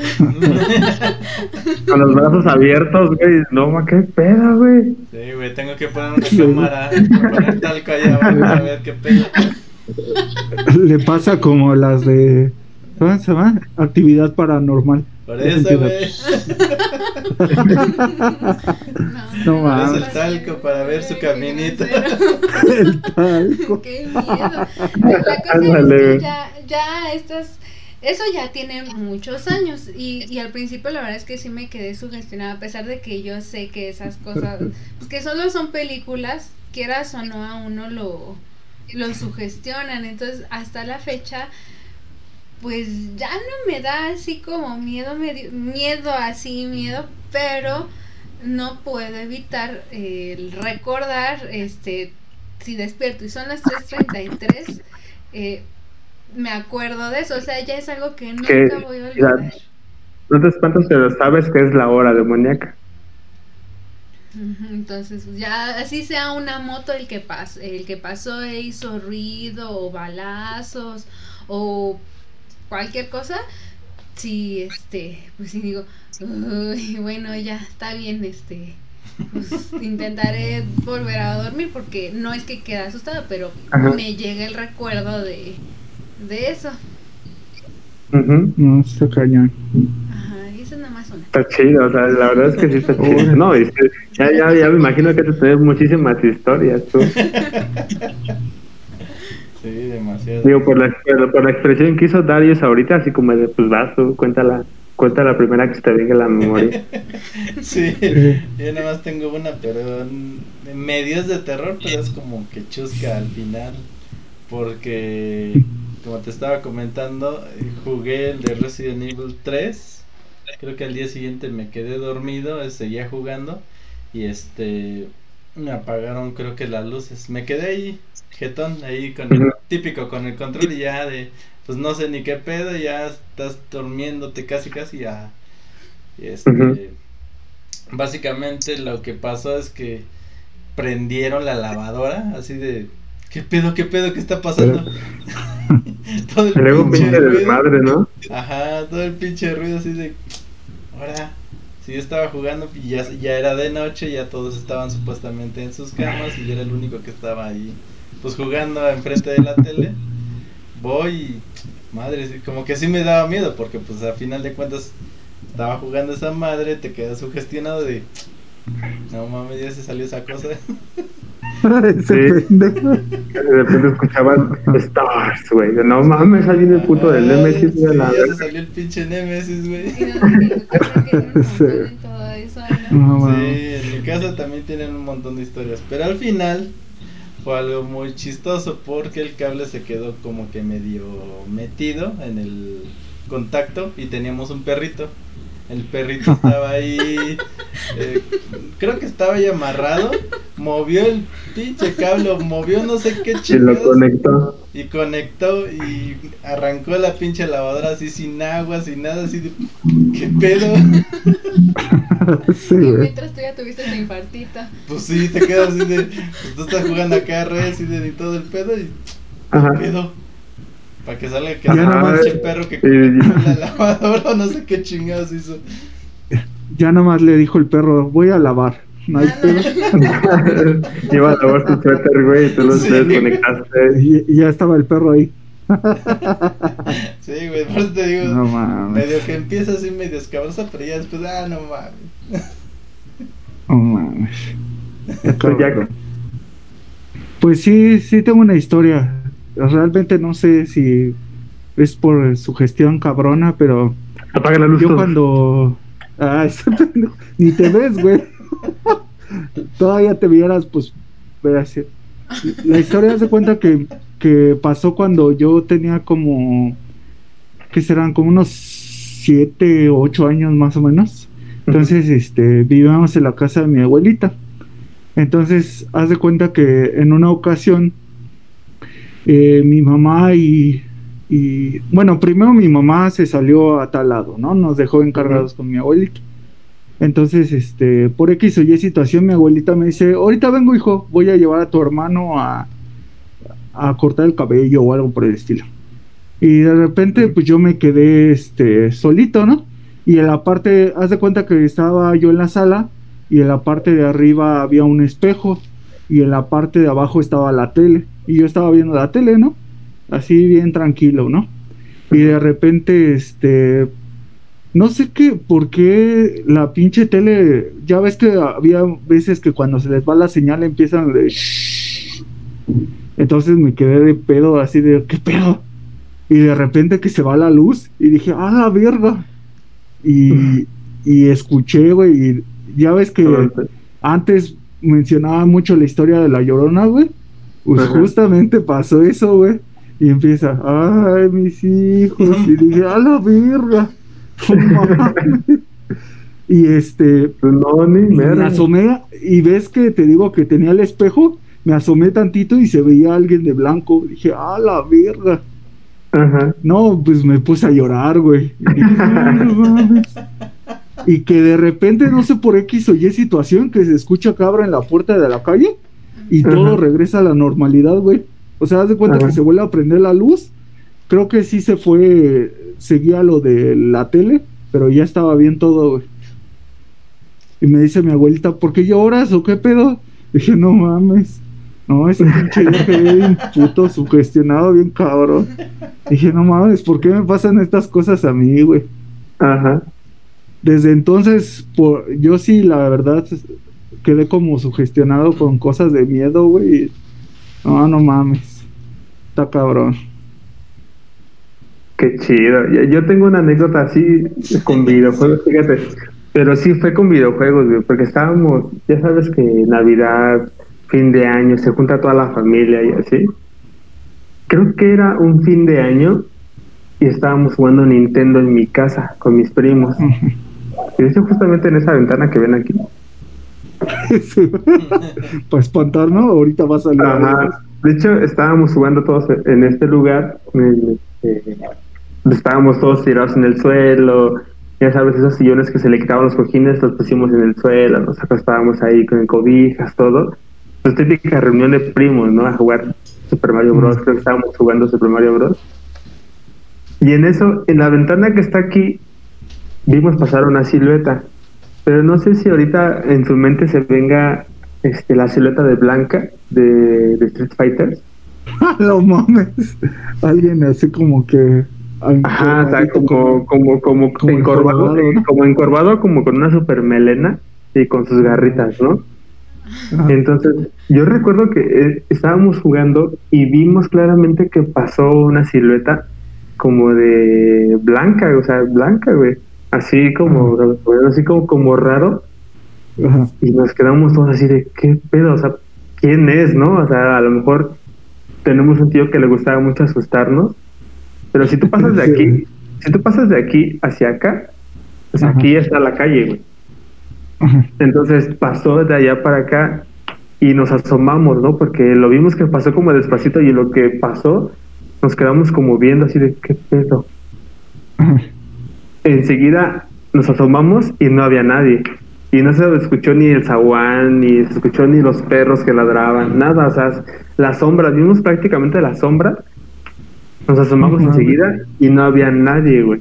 Speaker 1: Con los brazos abiertos, güey. No, ma, qué pedo, güey.
Speaker 4: Sí, güey, tengo que poner una cámara, poner talco allá abajo a ver qué pedo.
Speaker 6: Le pasa como las de. ¿Cómo se llama? Actividad paranormal.
Speaker 4: Por eso, güey.
Speaker 6: No mames.
Speaker 2: pasa
Speaker 4: el talco para ver su caminito.
Speaker 6: El talco.
Speaker 2: Qué miedo. La cosa es
Speaker 1: Ándale,
Speaker 2: que
Speaker 1: güey.
Speaker 2: ya, ya estas, eso ya tiene muchos años y, y al principio la verdad es que sí me quedé sugestionada, a pesar de que yo sé que esas cosas, pues que solo son películas, quieras o no a uno lo, lo sugestionan, entonces hasta la fecha pues ya no me da así como miedo, medio- miedo así, miedo, pero no puedo evitar eh, el recordar, este, si despierto y son las 3.33, eh, me acuerdo de eso, o sea, ya es algo que nunca
Speaker 1: Que
Speaker 2: voy a olvidar.
Speaker 1: No te espantas, pero sabes que es la hora demoníaca.
Speaker 2: Entonces, pues, ya así sea una moto el que pas el que pasó e hizo ruido o balazos o cualquier cosa, sí, este, pues sí digo, "Uy, bueno, ya está bien, este, pues intentaré volver a dormir porque no es que quede asustada, pero
Speaker 1: Ajá.
Speaker 2: me llega el recuerdo de, de eso.
Speaker 1: Ujú.
Speaker 6: No, está cañón.
Speaker 2: Ajá, y Esa es nada más una.
Speaker 1: Está chido, o sea, la verdad es que sí está chido. No, y ya, ya, ya me imagino que te tener muchísimas historias tú.
Speaker 4: Sí, demasiado.
Speaker 1: Digo, por la, por, la expresión que hizo Darius ahorita, así como de, pues vas tú, cuéntala, cuenta la primera que se te venga a la memoria.
Speaker 4: Sí, yo nada más tengo una, pero en medio es de terror, pero es como que chusca al final. Porque, como te estaba comentando, eh, jugué el de Resident Evil 3. Creo que al día siguiente me quedé dormido, seguía jugando. Y este, me apagaron creo que las luces. Me quedé ahí, jetón, ahí con el típico, con el control y ya de, pues no sé ni qué pedo, ya estás durmiéndote casi casi ya. Este, básicamente lo que pasó es que prendieron la lavadora, así de, ¿qué pedo, qué pedo, qué está pasando? todo el
Speaker 1: luego
Speaker 4: pinche
Speaker 1: pinche
Speaker 4: ruido.
Speaker 1: desmadre, ¿no?
Speaker 4: Ajá, todo el pinche ruido así de. Ahora, si yo estaba jugando y ya, ya era de noche, ya todos estaban supuestamente en sus camas y yo era el único que estaba ahí, pues jugando enfrente de la tele. Voy y. Madre, como que sí me daba miedo porque, pues a final de cuentas, estaba jugando esa madre, te quedas sugestionado de. No mames, ya se salió esa cosa.
Speaker 6: Ese
Speaker 1: Sí.
Speaker 6: pendejo.
Speaker 1: De repente escuchaban Stars, güey. No mames, ahí viene el puto del Nemesis,
Speaker 4: sí,
Speaker 1: güey. a la
Speaker 4: ya salió el pinche Nemesis, güey.
Speaker 2: No,
Speaker 4: Sí, en mi casa también tienen un montón de historias, pero al final fue algo muy chistoso porque el cable se quedó como que medio metido en el contacto y teníamos un perrito. El perrito estaba ahí, eh, creo que estaba ahí amarrado, movió el pinche cable, movió no sé qué
Speaker 1: Y lo conectó.
Speaker 4: y conectó y arrancó la pinche lavadora así sin agua, sin nada, así de, ¿qué pedo?
Speaker 6: Sí,
Speaker 2: Y mientras tú ya tuviste tu infartito.
Speaker 4: Pues sí, te quedas así de. Pues tú estás jugando acá Resident y todo el pedo y.
Speaker 1: Ajá.
Speaker 4: pedo? Para que salga que pinche perro que conectó la lavadora, no sé qué chingados hizo.
Speaker 6: Ya nada más le dijo el perro, voy a lavar. No hay pedo.
Speaker 1: Iba a lavar su suéter, güey, y tú lo
Speaker 4: Sí.
Speaker 1: desconectaste.
Speaker 6: Y, y ya estaba el perro ahí.
Speaker 4: Sí, güey, por eso te digo.
Speaker 6: No mames.
Speaker 4: medio que empieza así medio escabrosa, pero ya después, ah, no mames.
Speaker 6: No mames.
Speaker 1: Pues ya-
Speaker 6: Pues sí, sí tengo una historia. Realmente no sé si es por su gestión cabrona, pero
Speaker 1: Apaga la luz.
Speaker 6: yo cuando... Ah, ni te ves, güey. Todavía te vieras, pues, veas. La historia se cuenta que, que pasó cuando yo tenía como, que serán como unos 7, 8 años más o menos. Entonces, este, vivíamos en la casa de mi abuelita. Entonces, haz de cuenta que en una ocasión, eh, mi mamá y, y, bueno, primero mi mamá se salió a tal lado, ¿no? Nos dejó encargados con mi abuelita. Entonces, este, por X o Y situación, mi abuelita me dice, ahorita vengo, hijo, voy a llevar a tu hermano a, a cortar el cabello o algo por el estilo. Y de repente, pues yo me quedé, este, solito, ¿no? Y en la parte, haz de cuenta que estaba yo en la sala y en la parte de arriba había un espejo y en la parte de abajo estaba la tele y yo estaba viendo la tele, ¿no? Así bien tranquilo, ¿no? Y de repente, este, no sé qué, por qué la pinche tele, ya ves que había veces que cuando se les va la señal empiezan de... Entonces me quedé de pedo, así de, ¿qué pedo? Y de repente que se va la luz y dije, ¡ah, la verga! Y, y escuché, güey, y ya ves que antes mencionaba mucho la historia de la llorona, güey. Pues
Speaker 1: Ajá.
Speaker 6: justamente pasó eso, güey. Y empieza, ay, mis hijos. Y dije, a la verga. Y este,
Speaker 1: Pues no, ni
Speaker 6: y me asomé y ves que te digo que tenía el espejo. Me asomé tantito y se veía alguien de blanco. Dije, a la verga.
Speaker 1: Ajá.
Speaker 6: No, pues me puse a llorar, güey. Y dije, "Ay, no mames". Y que de repente, no sé por X o Y situación, que se escucha cabra en la puerta de la calle y
Speaker 1: Ajá.
Speaker 6: todo regresa a la normalidad, güey. O sea, haz de cuenta
Speaker 1: Ajá.
Speaker 6: que se vuelve a prender la luz. Creo que sí se fue, seguía lo de la tele, pero ya estaba bien todo, güey. Y me dice mi abuelita, ¿por qué lloras o qué pedo? Dije, no mames. No, ese pinche día quedé bien puto, sugestionado, bien cabrón. Dije, no mames, ¿por qué me pasan estas cosas a mí, güey?
Speaker 1: Ajá.
Speaker 6: desde entonces, por, yo sí, la verdad, quedé como sugestionado con cosas de miedo, güey. No, no mames. Está cabrón.
Speaker 1: Qué chido. Yo- tengo una anécdota así con videojuegos, fíjate. Pero sí fue con videojuegos, güey, porque estábamos, ya sabes que Navidad, fin de año, se junta toda la familia y así. Creo que era un fin de año y estábamos jugando Nintendo en mi casa con mis primos. Y de hecho, justamente en esa ventana que ven aquí.
Speaker 6: Para espantar, ¿no? Ahorita va a salir.
Speaker 1: Ajá. De hecho, estábamos jugando todos en este lugar. este, estábamos todos tirados en el suelo. Ya sabes, esos sillones que se le quitaban los cojines, los pusimos en el suelo, nos acostábamos ahí con cobijas, todo. Pues típica reunión de primos, ¿no? A jugar Super Mario Bros. Creo que estábamos jugando Super Mario Bros. Y en eso, en la ventana que está aquí, vimos pasar una silueta. Pero no sé si ahorita en su mente se venga este, la silueta de Blanca de, de Street Fighter.
Speaker 6: no mames. Alguien así como que.
Speaker 1: Ajá, o sea, como, como, como,
Speaker 6: Como
Speaker 1: encorvado,
Speaker 6: encorvado, ¿no?
Speaker 1: como encorvado, como con una super melena y con sus garritas, ¿no?
Speaker 6: Ajá.
Speaker 1: Entonces, yo recuerdo que eh, estábamos jugando y vimos claramente que pasó una silueta como de blanca, o sea, blanca, güey. Así como, así como, como raro.
Speaker 6: Ajá.
Speaker 1: Y nos quedamos todos así de, ¿qué pedo? O sea, ¿quién es, no? O sea, a lo mejor tenemos un tío que le gustaba mucho asustarnos. Pero si tú pasas de
Speaker 6: Sí.
Speaker 1: aquí, si tú pasas de aquí hacia acá,
Speaker 6: Ajá.
Speaker 1: aquí está la calle, güey.
Speaker 6: Ajá.
Speaker 1: Entonces pasó de allá para acá y nos asomamos, ¿no? Porque lo vimos que pasó como despacito y lo que pasó, nos quedamos como viendo así de, ¿qué pedo?
Speaker 6: Ajá.
Speaker 1: Enseguida nos asomamos y no había nadie. Y no se escuchó ni el zaguán, ni se escuchó ni los perros que ladraban, nada. O sea, la sombra, vimos prácticamente la sombra. Nos asomamos enseguida y no había nadie, güey.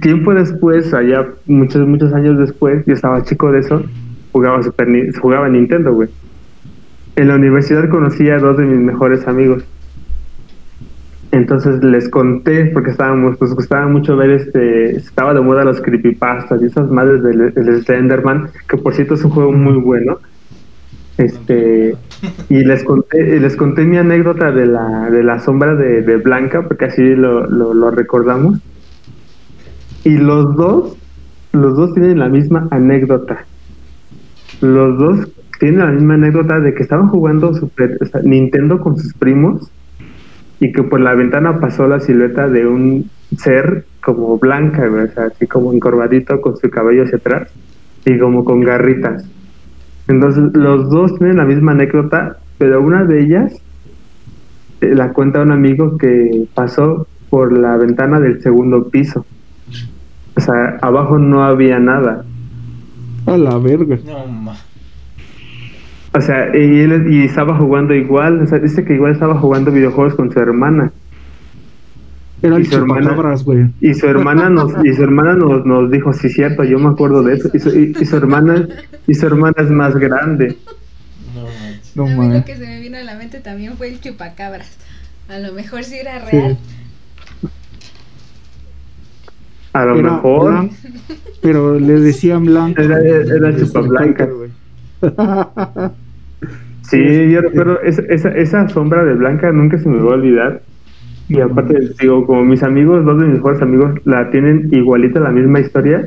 Speaker 1: Tiempo después, allá muchos, muchos años después, yo estaba chico de eso, jugaba, Super, jugaba Nintendo, güey. En la universidad conocí a dos de mis mejores amigos. Entonces les conté, porque estábamos, nos gustaba mucho ver este, estaba de moda los creepypastas y esas madres del, del Slenderman, que por cierto es un juego muy bueno. Este, y les conté, les conté mi anécdota de la, de la sombra de, de Blanca, porque así lo, lo, lo recordamos. Y los dos, los dos tienen la misma anécdota. Los dos tienen la misma anécdota de que estaban jugando Super, o sea, Nintendo con sus primos y que por la ventana pasó la silueta de un ser como blanca, güey, o sea, así como encorvadito con su cabello hacia atrás y como con garritas. Entonces, los dos tienen la misma anécdota, pero una de ellas eh, la cuenta un amigo que pasó por la ventana del segundo piso. O sea, abajo no había nada.
Speaker 6: A la verga.
Speaker 4: No, ma.
Speaker 1: O sea, y él y estaba jugando igual, o sea, dice que igual estaba jugando videojuegos con su hermana.
Speaker 6: Era
Speaker 1: Y
Speaker 6: el
Speaker 1: su hermana-
Speaker 6: chupacabras, güey.
Speaker 1: Y su hermana nos, y su hermana nos, nos dijo, sí cierto, yo me acuerdo de eso. Y su, y- y su hermana, y su hermana es más grande.
Speaker 4: No.
Speaker 6: No
Speaker 2: a mí lo que se me vino a la mente también fue el chupacabras. A lo mejor sí era
Speaker 6: Sí.
Speaker 2: real.
Speaker 1: A lo
Speaker 6: Era
Speaker 1: mejor.
Speaker 6: blan- pero le decían blanco.
Speaker 1: Era- era.
Speaker 6: Fighter, güey.
Speaker 1: Sí, yo recuerdo, esa, esa, esa sombra de Blanca nunca se me va a olvidar. Y aparte, digo, como mis amigos, dos de mis mejores amigos la tienen igualita la misma historia,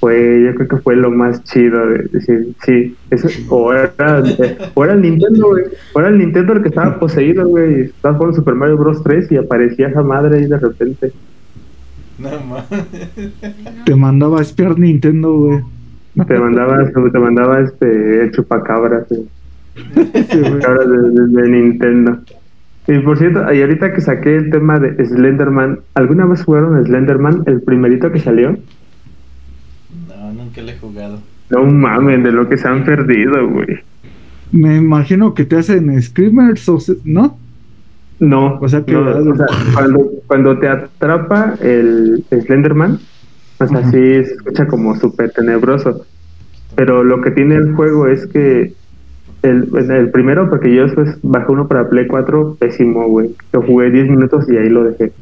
Speaker 1: pues yo creo que fue lo más chido de decir, sí, eso, o era, o era el Nintendo, güey, o era el Nintendo el que estaba poseído, güey, estaba jugando Super Mario Bros. 3 y aparecía esa madre ahí de repente.
Speaker 4: No, ma.
Speaker 6: Te mandaba a espiar Nintendo, güey.
Speaker 1: Te mandaba, te mandaba este, el chupacabras, eh. De, de- de Nintendo. Y por cierto, y ahorita que saqué el tema de Slenderman, ¿alguna vez jugaron Slenderman, el primerito que salió?
Speaker 4: No, nunca le he jugado.
Speaker 1: No mames, de lo que se han perdido, güey.
Speaker 6: Me imagino que te hacen screamers, o se- ¿no?
Speaker 1: No,
Speaker 6: O sea que-
Speaker 1: no, o sea, cuando, cuando te atrapa el Slenderman, o sea, sí se escucha como súper tenebroso. Pero lo que tiene el juego es que el, el primero, porque yo después bajé uno para Play 4, pésimo, güey. Lo jugué 10 minutos y ahí lo dejé.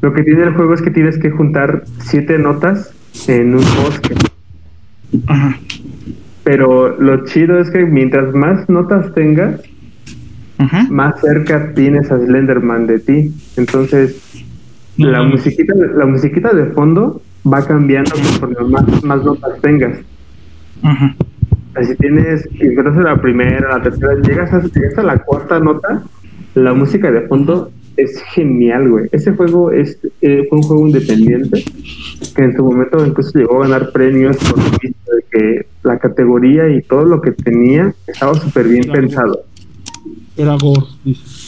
Speaker 1: Lo que tiene el juego es que tienes que juntar siete notas en un bosque. Pero lo chido es que mientras más notas tengas, más cerca tienes a Slenderman de ti. Entonces, la musiquita, la musiquita de fondo va cambiando conforme más, más notas tengas.
Speaker 6: Ajá.
Speaker 1: Si tienes, si empiezas la primera, la tercera, llegas a, llegas a la cuarta nota, la música de fondo es genial, güey. Ese juego es, eh, fue un juego independiente que en su momento incluso llegó a ganar premios por de que la categoría y todo lo que tenía estaba súper bien
Speaker 6: Claro.
Speaker 1: pensado.
Speaker 6: Era gore, dice.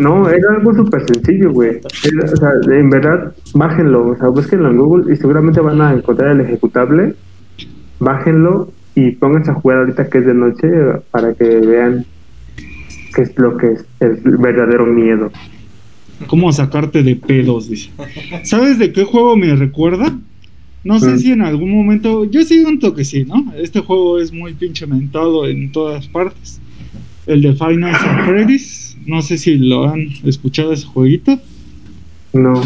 Speaker 1: No, era algo súper sencillo, güey. Era- O sea, en verdad, bájenlo, o sea, búsquenlo en Google y seguramente van a encontrar el ejecutable. Bájenlo y pónganse a jugar ahorita que es de noche para que vean qué es lo que es el verdadero miedo.
Speaker 6: ¿Cómo sacarte de pedos? Dice. ¿Sabes de qué juego me recuerda? No sé
Speaker 1: Mm.
Speaker 6: si en algún momento. Yo siento que sí, ¿no? Este juego es muy pinche mentado en todas partes. El de Final Freddy's. No sé si lo han escuchado ese jueguito.
Speaker 1: No.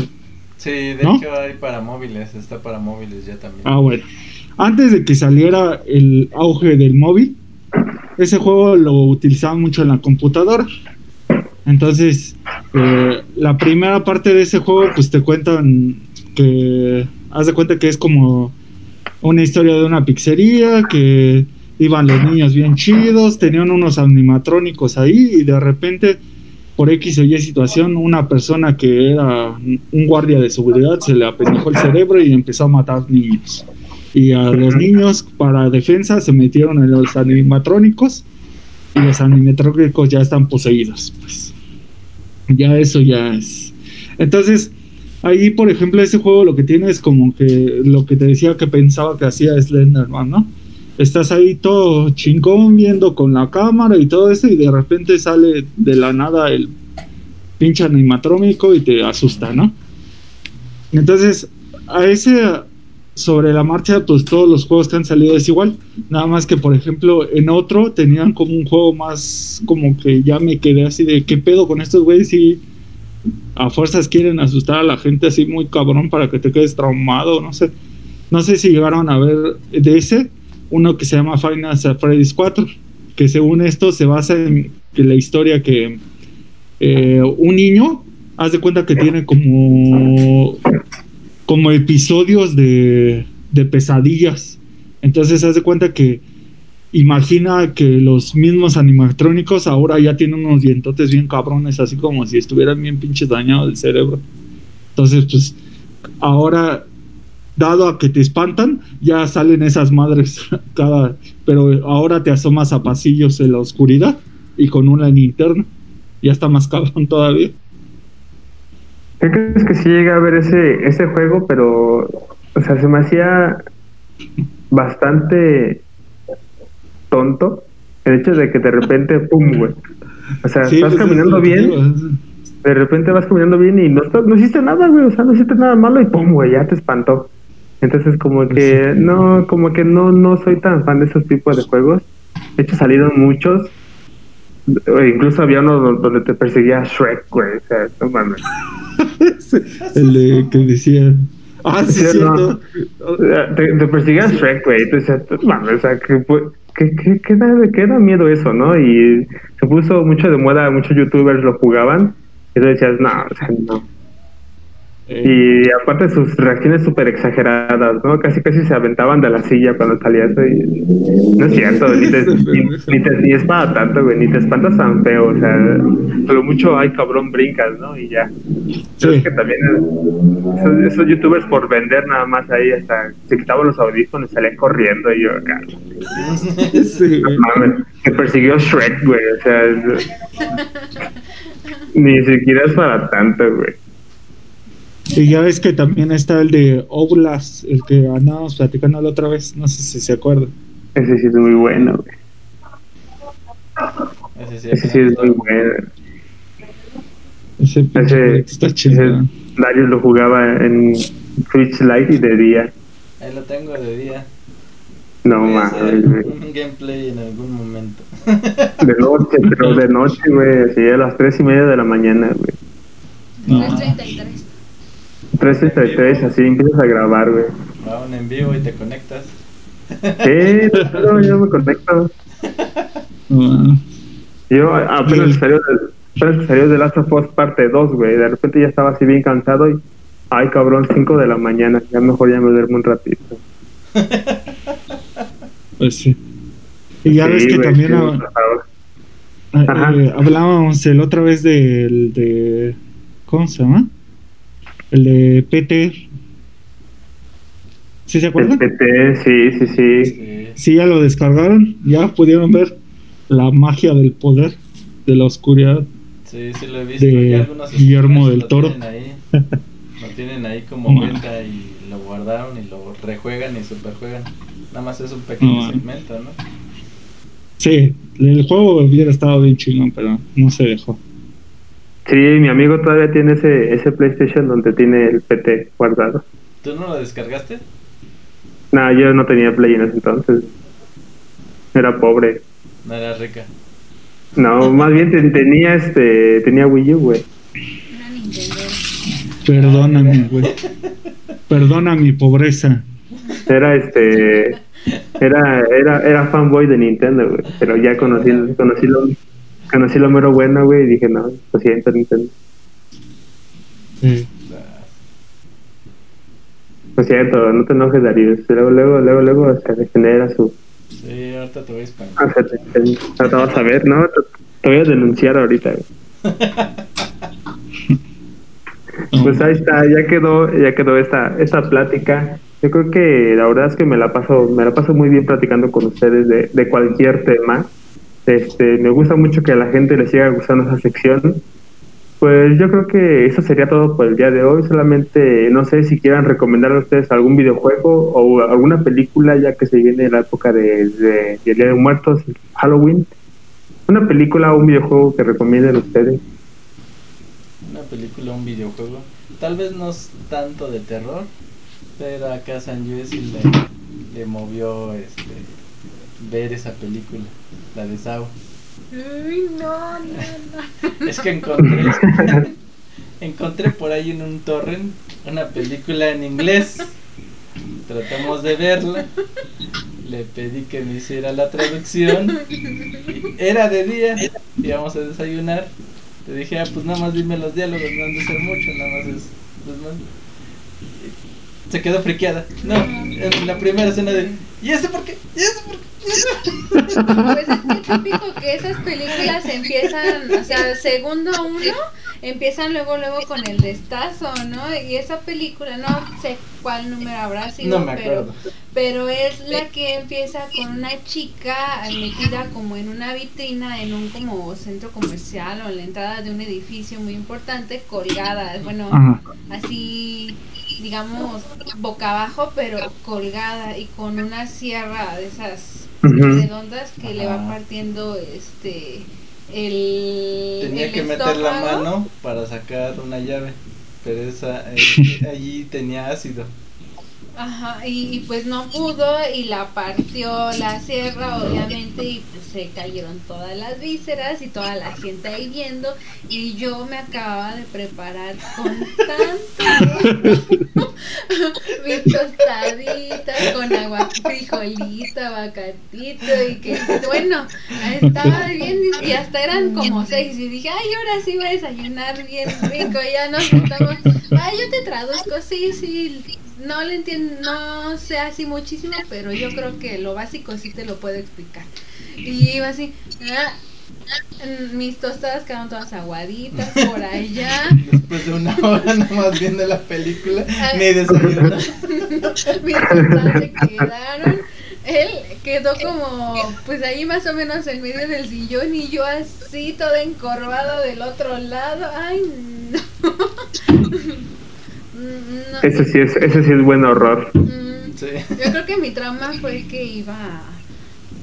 Speaker 4: Sí, de
Speaker 6: ¿No?
Speaker 4: hecho hay para móviles, está para móviles ya también.
Speaker 6: Ah, bueno. Antes de que saliera el auge del móvil, ese juego lo utilizaban mucho en la computadora. Entonces, eh, la primera parte de ese juego, pues te cuentan que, haz de cuenta que es como una historia de una pizzería, que iban los niños bien chidos, tenían unos animatrónicos ahí y de repente, por X o Y situación, una persona que era un guardia de seguridad se le apendijó el cerebro y empezó a matar niños. Y a los niños, para defensa, se metieron en los animatrónicos y los animatrónicos ya están poseídos. Pues ya eso ya es. Entonces, ahí, por ejemplo, ese juego lo que tiene es como que lo que te decía que pensaba que hacía Slenderman, ¿no? Estás ahí todo chingón viendo con la cámara y todo eso y de repente sale de la nada el pinche animatrónico y te asusta, ¿no? Entonces, a ese sobre la marcha, pues todos los juegos que han salido es igual. Nada más que, por ejemplo, en otro tenían como un juego más, como que ya me quedé así de qué pedo con estos güeyes y a fuerzas quieren asustar a la gente así muy cabrón para que te quedes traumado, no sé. No sé si llegaron a ver de ese, uno que se llama Final Freddy's 4, que según esto se basa en la historia que eh, un niño, haz de cuenta que tiene como como episodios de, de pesadillas. Entonces, haz de cuenta que imagina que los mismos animatrónicos ahora ya tienen unos dientotes bien cabrones, así como si estuvieran bien pinches dañados el cerebro. Entonces, pues, ahora, dado a que te espantan, ya salen esas madres cada. Pero ahora te asomas a pasillos en la oscuridad y con una linterna. Ya está más cabrón todavía.
Speaker 1: ¿Qué crees que sí llega a ver ese, ese juego? Pero, o sea, se me hacía bastante tonto el hecho de que de repente, pum, güey. O sea,
Speaker 6: Sí,
Speaker 1: vas
Speaker 6: pues,
Speaker 1: caminando
Speaker 6: es
Speaker 1: bien, de repente vas caminando bien y no, estás- no hiciste nada, güey. O sea, no hiciste nada malo y pum, güey, ya te espantó. Entonces, como que no, como que no, no soy tan fan de esos tipos de juegos. De hecho, salieron muchos. O Incluso había uno do- donde te perseguía Shrek, güey. O sea, no mames.
Speaker 6: el de que decía. Ah, sí,
Speaker 1: Sí, no. O sea, Te, te perseguía Shrek, güey. Entonces, no mames, o sea, que, que, que, que da, que da miedo eso, ¿no? Y se puso mucho de moda, muchos youtubers lo jugaban. Y tú decías, no, o sea, no.
Speaker 6: Eh,
Speaker 1: Y aparte sus reacciones súper exageradas, ¿no? Casi casi se aventaban de la silla cuando salía eso y... No es cierto, ni, te, ni, ni te- ni es para tanto, güey, ni te espantas tan feo, o sea, pero mucho, ay cabrón, brincas, ¿no? Y ya.
Speaker 6: Sí.
Speaker 1: es que también eh, esos, esos youtubers por vender nada más ahí, hasta se quitaban los audífonos y salían corriendo y yo, "Ah,
Speaker 6: sí,
Speaker 1: no mames, que persiguió Shrek, güey, o sea, es- ni siquiera es para tanto, güey.
Speaker 6: Y ya ves que también está el de Oblast, el que andábamos platicando la otra vez. No sé si se acuerdan.
Speaker 1: Ese sí es muy bueno, güey.
Speaker 4: Ese sí,
Speaker 1: Ese sí es muy bueno.
Speaker 6: Ese pinche
Speaker 1: Ese,
Speaker 6: está
Speaker 1: ese
Speaker 6: chido.
Speaker 1: Darius lo jugaba en Switch Lite y de día.
Speaker 4: Ahí lo tengo de día.
Speaker 1: No mames, güey.
Speaker 4: un gameplay en algún momento.
Speaker 1: De noche, pero de noche, güey. Así a las tres y media de la mañana, güey.
Speaker 6: No,
Speaker 2: 333.
Speaker 1: 363, así empiezas a grabar, güey.
Speaker 4: Va un en vivo y te conectas.
Speaker 1: Sí, no, yo me conecto.
Speaker 6: Ah,
Speaker 1: Yo apenas salió de, apenas salió de Last of Us parte 2, güey. De repente ya estaba así bien cansado y. Ay, cabrón, 5 de la mañana. Ya mejor ya me duermo un ratito.
Speaker 6: pues sí. Y ya
Speaker 1: Sí,
Speaker 6: ves que
Speaker 1: güey,
Speaker 6: también
Speaker 1: sí, Ajá.
Speaker 6: eh, hablábamos el otra vez del de ¿cómo se llama? El de PT. ¿Sí se
Speaker 1: El
Speaker 6: acuerdan?
Speaker 1: PT, sí, sí, sí.
Speaker 4: Sí.
Speaker 6: Sí, ya lo descargaron, ya pudieron ver la magia del poder de la oscuridad.
Speaker 4: Sí, sí lo he visto.
Speaker 6: De Guillermo del
Speaker 4: lo
Speaker 6: Toro.
Speaker 4: tienen ahí. Lo tienen ahí como
Speaker 6: No.
Speaker 4: venta y lo guardaron y lo rejuegan y superjuegan. Nada más es un pequeño
Speaker 6: No.
Speaker 4: segmento, ¿no?
Speaker 6: Sí, el juego hubiera estado bien chingón, pero no se dejó.
Speaker 1: Sí, mi amigo todavía tiene ese, ese PlayStation donde tiene el PT guardado.
Speaker 4: ¿Tú no lo descargaste?
Speaker 1: Nah, yo no tenía Play en ese entonces. Era pobre.
Speaker 4: No era rica.
Speaker 1: No, más bien te- tenía este tenía Wii U, güey.
Speaker 6: Perdóname, güey. Perdona mi pobreza.
Speaker 1: Era este era era era fanboy de Nintendo, güey, pero ya conocí conocí lo conocí lo mero bueno, güey, y dije, "No, lo siento, Nintendo.
Speaker 6: Sí.
Speaker 1: Lo siento, no te enojes, Darius. Luego luego luego luego se regenera su
Speaker 4: Sí, ahorita te voy a spamear.
Speaker 1: Ah, se te- te- te vas a ver, ¿no? Te, te voy a denunciar ahorita, güey. Pues ahí está, ya quedó, ya quedó esta, esta plática. Yo creo que la verdad es que me la paso, me la paso muy bien platicando con ustedes de, de cualquier tema. Este, me gusta mucho que a la gente le siga gustando esa sección. Pues yo creo que eso sería todo por el día de hoy. Solamente no sé si quieran recomendar a ustedes algún videojuego o alguna película, ya que se viene la época de, de, Día de Muertos, Halloween. Una película o un videojuego que recomienden ustedes.
Speaker 4: Una película, un videojuego. Tal vez no es tanto de terror, pero acá San sí le, le movió este, ver esa película, la de Sao.
Speaker 2: Uy, no, no, no.
Speaker 4: Es que encontré, encontré por ahí en un torrent una película en inglés. Tratamos de verla. Le pedí que me hiciera la traducción. Era de día. Íbamos a desayunar. Le dije, ah, pues nada más dime los diálogos, no han de ser mucho, nada más es. pues, Se quedó friqueada. No, en la primera escena de. ¿Y ese por qué? ¿Y ese por qué? ¿Y ese por qué?".
Speaker 2: Pues es que típico que esas películas empiezan, o sea, segundo uno, empiezan luego luego con el destazo, ¿no? Y esa película, no sé cuál número habrá sido,
Speaker 4: No me
Speaker 2: pero
Speaker 4: acuerdo.
Speaker 2: pero es la que empieza con una chica metida como en una vitrina en un como centro comercial o en la entrada de un edificio muy importante, colgada, bueno,
Speaker 6: Ajá.
Speaker 2: así digamos boca abajo pero colgada y con una sierra de esas redondas que le va partiendo este el
Speaker 4: Tenía
Speaker 2: el
Speaker 4: que meter la mano para sacar una llave, pero esa eh, allí tenía ácido.
Speaker 2: Ajá, y, y pues no pudo y la partió la sierra, obviamente, y pues se cayeron todas las vísceras y toda la gente ahí viendo. Y yo me acababa de preparar con tanto mis tostaditas con agua, frijolito, aguacatito y que, bueno, estaba bien y hasta eran como seis. Y dije, ay, ahora sí voy a desayunar bien rico. Ya nos estamos, ay, yo te traduzco, sí, sí. No le entiendo, no sé así muchísimo, pero yo creo que lo básico sí te lo puedo explicar. Y iba así, ah, mm, mis tostadas quedaron todas aguaditas por allá.
Speaker 4: Después de una hora nomás viendo la película, ni desayuno.
Speaker 2: mis tostadas se quedaron. Él quedó como, pues ahí más o menos en medio del sillón y yo así toda encorvada del otro lado. Ay, no. Mm, no.
Speaker 1: Ese sí es, ese sí es buen horror.
Speaker 2: Mm,
Speaker 4: Sí.
Speaker 2: Yo creo que mi trauma fue que iba a,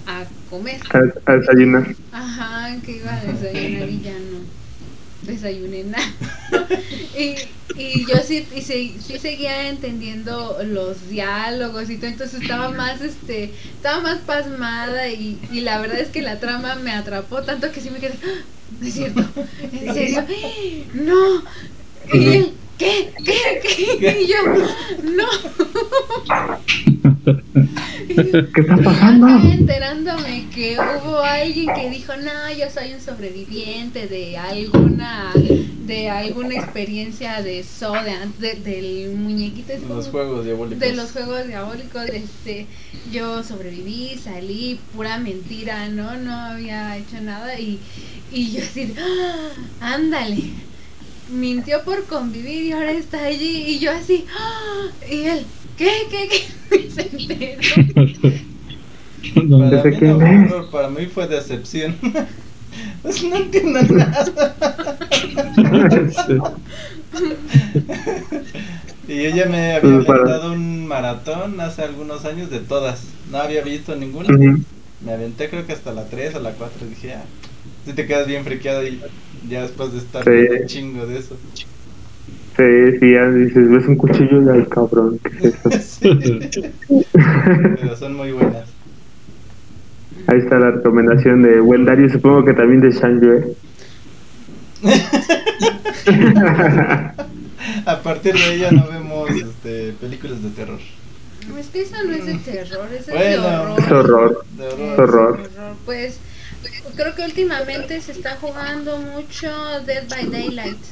Speaker 2: a comer.
Speaker 1: A, a desayunar.
Speaker 2: Ajá, que iba a desayunar y ya no desayuné nada. y, y yo sí, y se- sí seguía entendiendo los diálogos y todo, entonces estaba más, este, estaba más pasmada y, y la verdad es que la trama me atrapó tanto que sí me quedé, "Ah, no es cierto, en serio, no. Y ¿qué? ¿Qué? ¿Qué? Y yo, no.
Speaker 1: ¿Qué está pasando?
Speaker 2: Acá enterándome que hubo alguien que dijo, no, yo soy un sobreviviente de alguna de alguna experiencia de soda, de- del muñequito. es
Speaker 4: Los juegos diabólicos.
Speaker 2: de los juegos diabólicos, este, yo sobreviví, salí, pura mentira, no, no había hecho nada y, y yo así, de, "Ah, ándale, mintió por convivir y ahora está allí y yo así, "Ah", y él, ¿qué, qué, qué? Se enteró.
Speaker 4: Para
Speaker 1: Desde
Speaker 4: mí, no, para mí fue decepción. Pues no entiendo nada. Y ella me había
Speaker 1: Pues
Speaker 4: aventado un maratón hace algunos años de todas. No había visto ninguna.
Speaker 1: Ujú.
Speaker 4: Me aventé creo que hasta la 3 o la 4. Dije, ah, si te quedas bien friqueado y ya después de estar
Speaker 1: Sí.
Speaker 4: un chingo de eso.
Speaker 1: Sí, sí, ya dices, ves un cuchillo y ay, cabrón, ¿qué es eso?
Speaker 4: Pero son muy buenas.
Speaker 1: Ahí está la recomendación de Buen Dario, supongo que también de Shanjue.
Speaker 4: A partir de ya no vemos este, películas de terror.
Speaker 2: Es que eso no es de terror, eso es de
Speaker 4: Bueno.
Speaker 2: horror.
Speaker 1: Es horror.
Speaker 4: De
Speaker 2: Es
Speaker 4: horror.
Speaker 1: horror.
Speaker 2: horror. Pues creo que últimamente se está jugando mucho Dead by Daylight.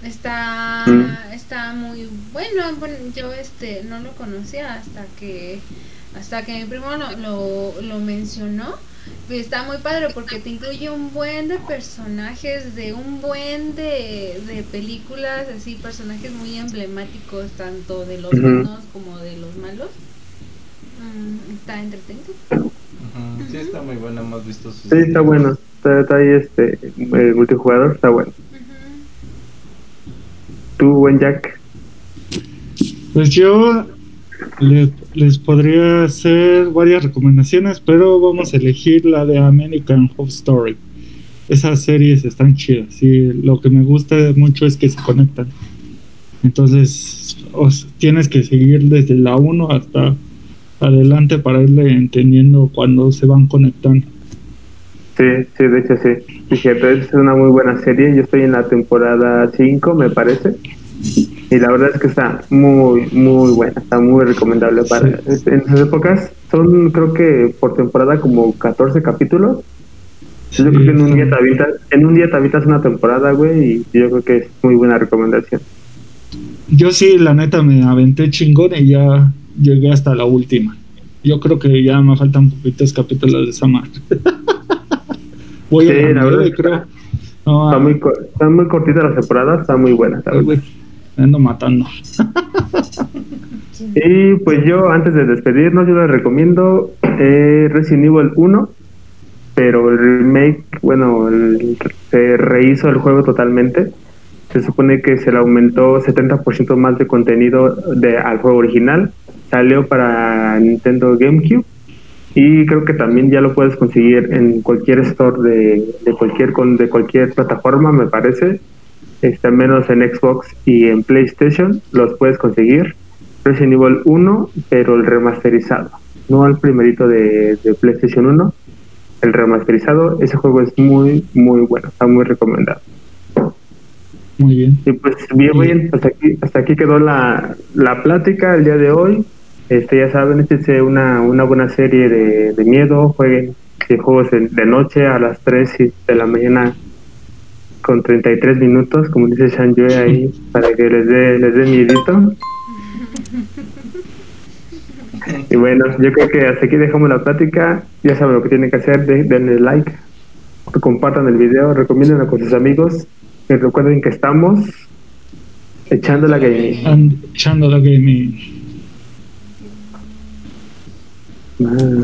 Speaker 2: Está está muy bueno, bueno, yo este no lo conocía hasta que hasta que mi primo lo, lo, lo mencionó. Está muy padre porque te incluye un buen de personajes de un buen de, de películas, así personajes muy emblemáticos tanto de los buenos como de los malos. Mm, está entretenido.
Speaker 4: Sí, está muy bueno. Hemos visto sus.
Speaker 1: Sí, está bueno. Está, está ahí este, el multijugador, está bueno. Tú, buen Jack.
Speaker 6: Pues yo le- les podría hacer varias recomendaciones, pero vamos a elegir la de American Horror Story. Esas series están chidas y lo que me gusta mucho es que se conectan. Entonces, os- tienes que seguir desde la 1 hasta adelante para irle entendiendo cuando se van conectando.
Speaker 1: Sí, sí, de hecho sí. Dije, entonces es una muy buena serie. Yo estoy en la temporada 5, me parece. Y la verdad es que está muy, muy buena. Está muy recomendable para... En esas épocas son, creo que por temporada, como 14 capítulos. Yo creo que en un, día te avientas, en un día te avientas una temporada, güey, y yo creo que es muy buena recomendación.
Speaker 6: Yo sí, la neta, me aventé chingón y ya llegué hasta la última. Yo creo que ya me faltan poquitos capítulos de esa madre. Voy
Speaker 1: Sí,
Speaker 6: a
Speaker 1: la verdad
Speaker 6: creo. No,
Speaker 1: Está muy, co- está muy cortita la temporada, está muy
Speaker 6: ando matando.
Speaker 1: Y pues yo, antes de despedirnos, yo les recomiendo eh, Resident Evil 1, pero el remake, bueno, el- se rehizo el juego totalmente. Se supone que se le aumentó 70% más de contenido de, al juego original. Salió para Nintendo GameCube y creo que también ya lo puedes conseguir en cualquier store de, de cualquier con, de cualquier plataforma, me parece. Este, menos en Xbox y en PlayStation los puedes conseguir. Resident Evil 1, pero el remasterizado, no el primerito de, de PlayStation 1, el remasterizado. Ese juego es muy, muy bueno, está muy recomendado.
Speaker 6: Muy bien.
Speaker 1: Y pues bien, bien, hasta aquí, hasta aquí quedó la, la plática el día de hoy. Este, ya saben, este es una, una buena serie de, de miedo. Jueguen eh, juegos de, de noche a las 3 y- de la mañana con 33 minutos, como dice Shanjue ahí, para que les dé les dé miedito. Y bueno, yo creo que hasta aquí dejamos la plática. Ya saben lo que tienen que hacer, de- denle like, compartan el video, recomiéndenlo con sus amigos. Y recuerden que estamos echando la gaming.
Speaker 6: And echando la gaming.
Speaker 1: Bye.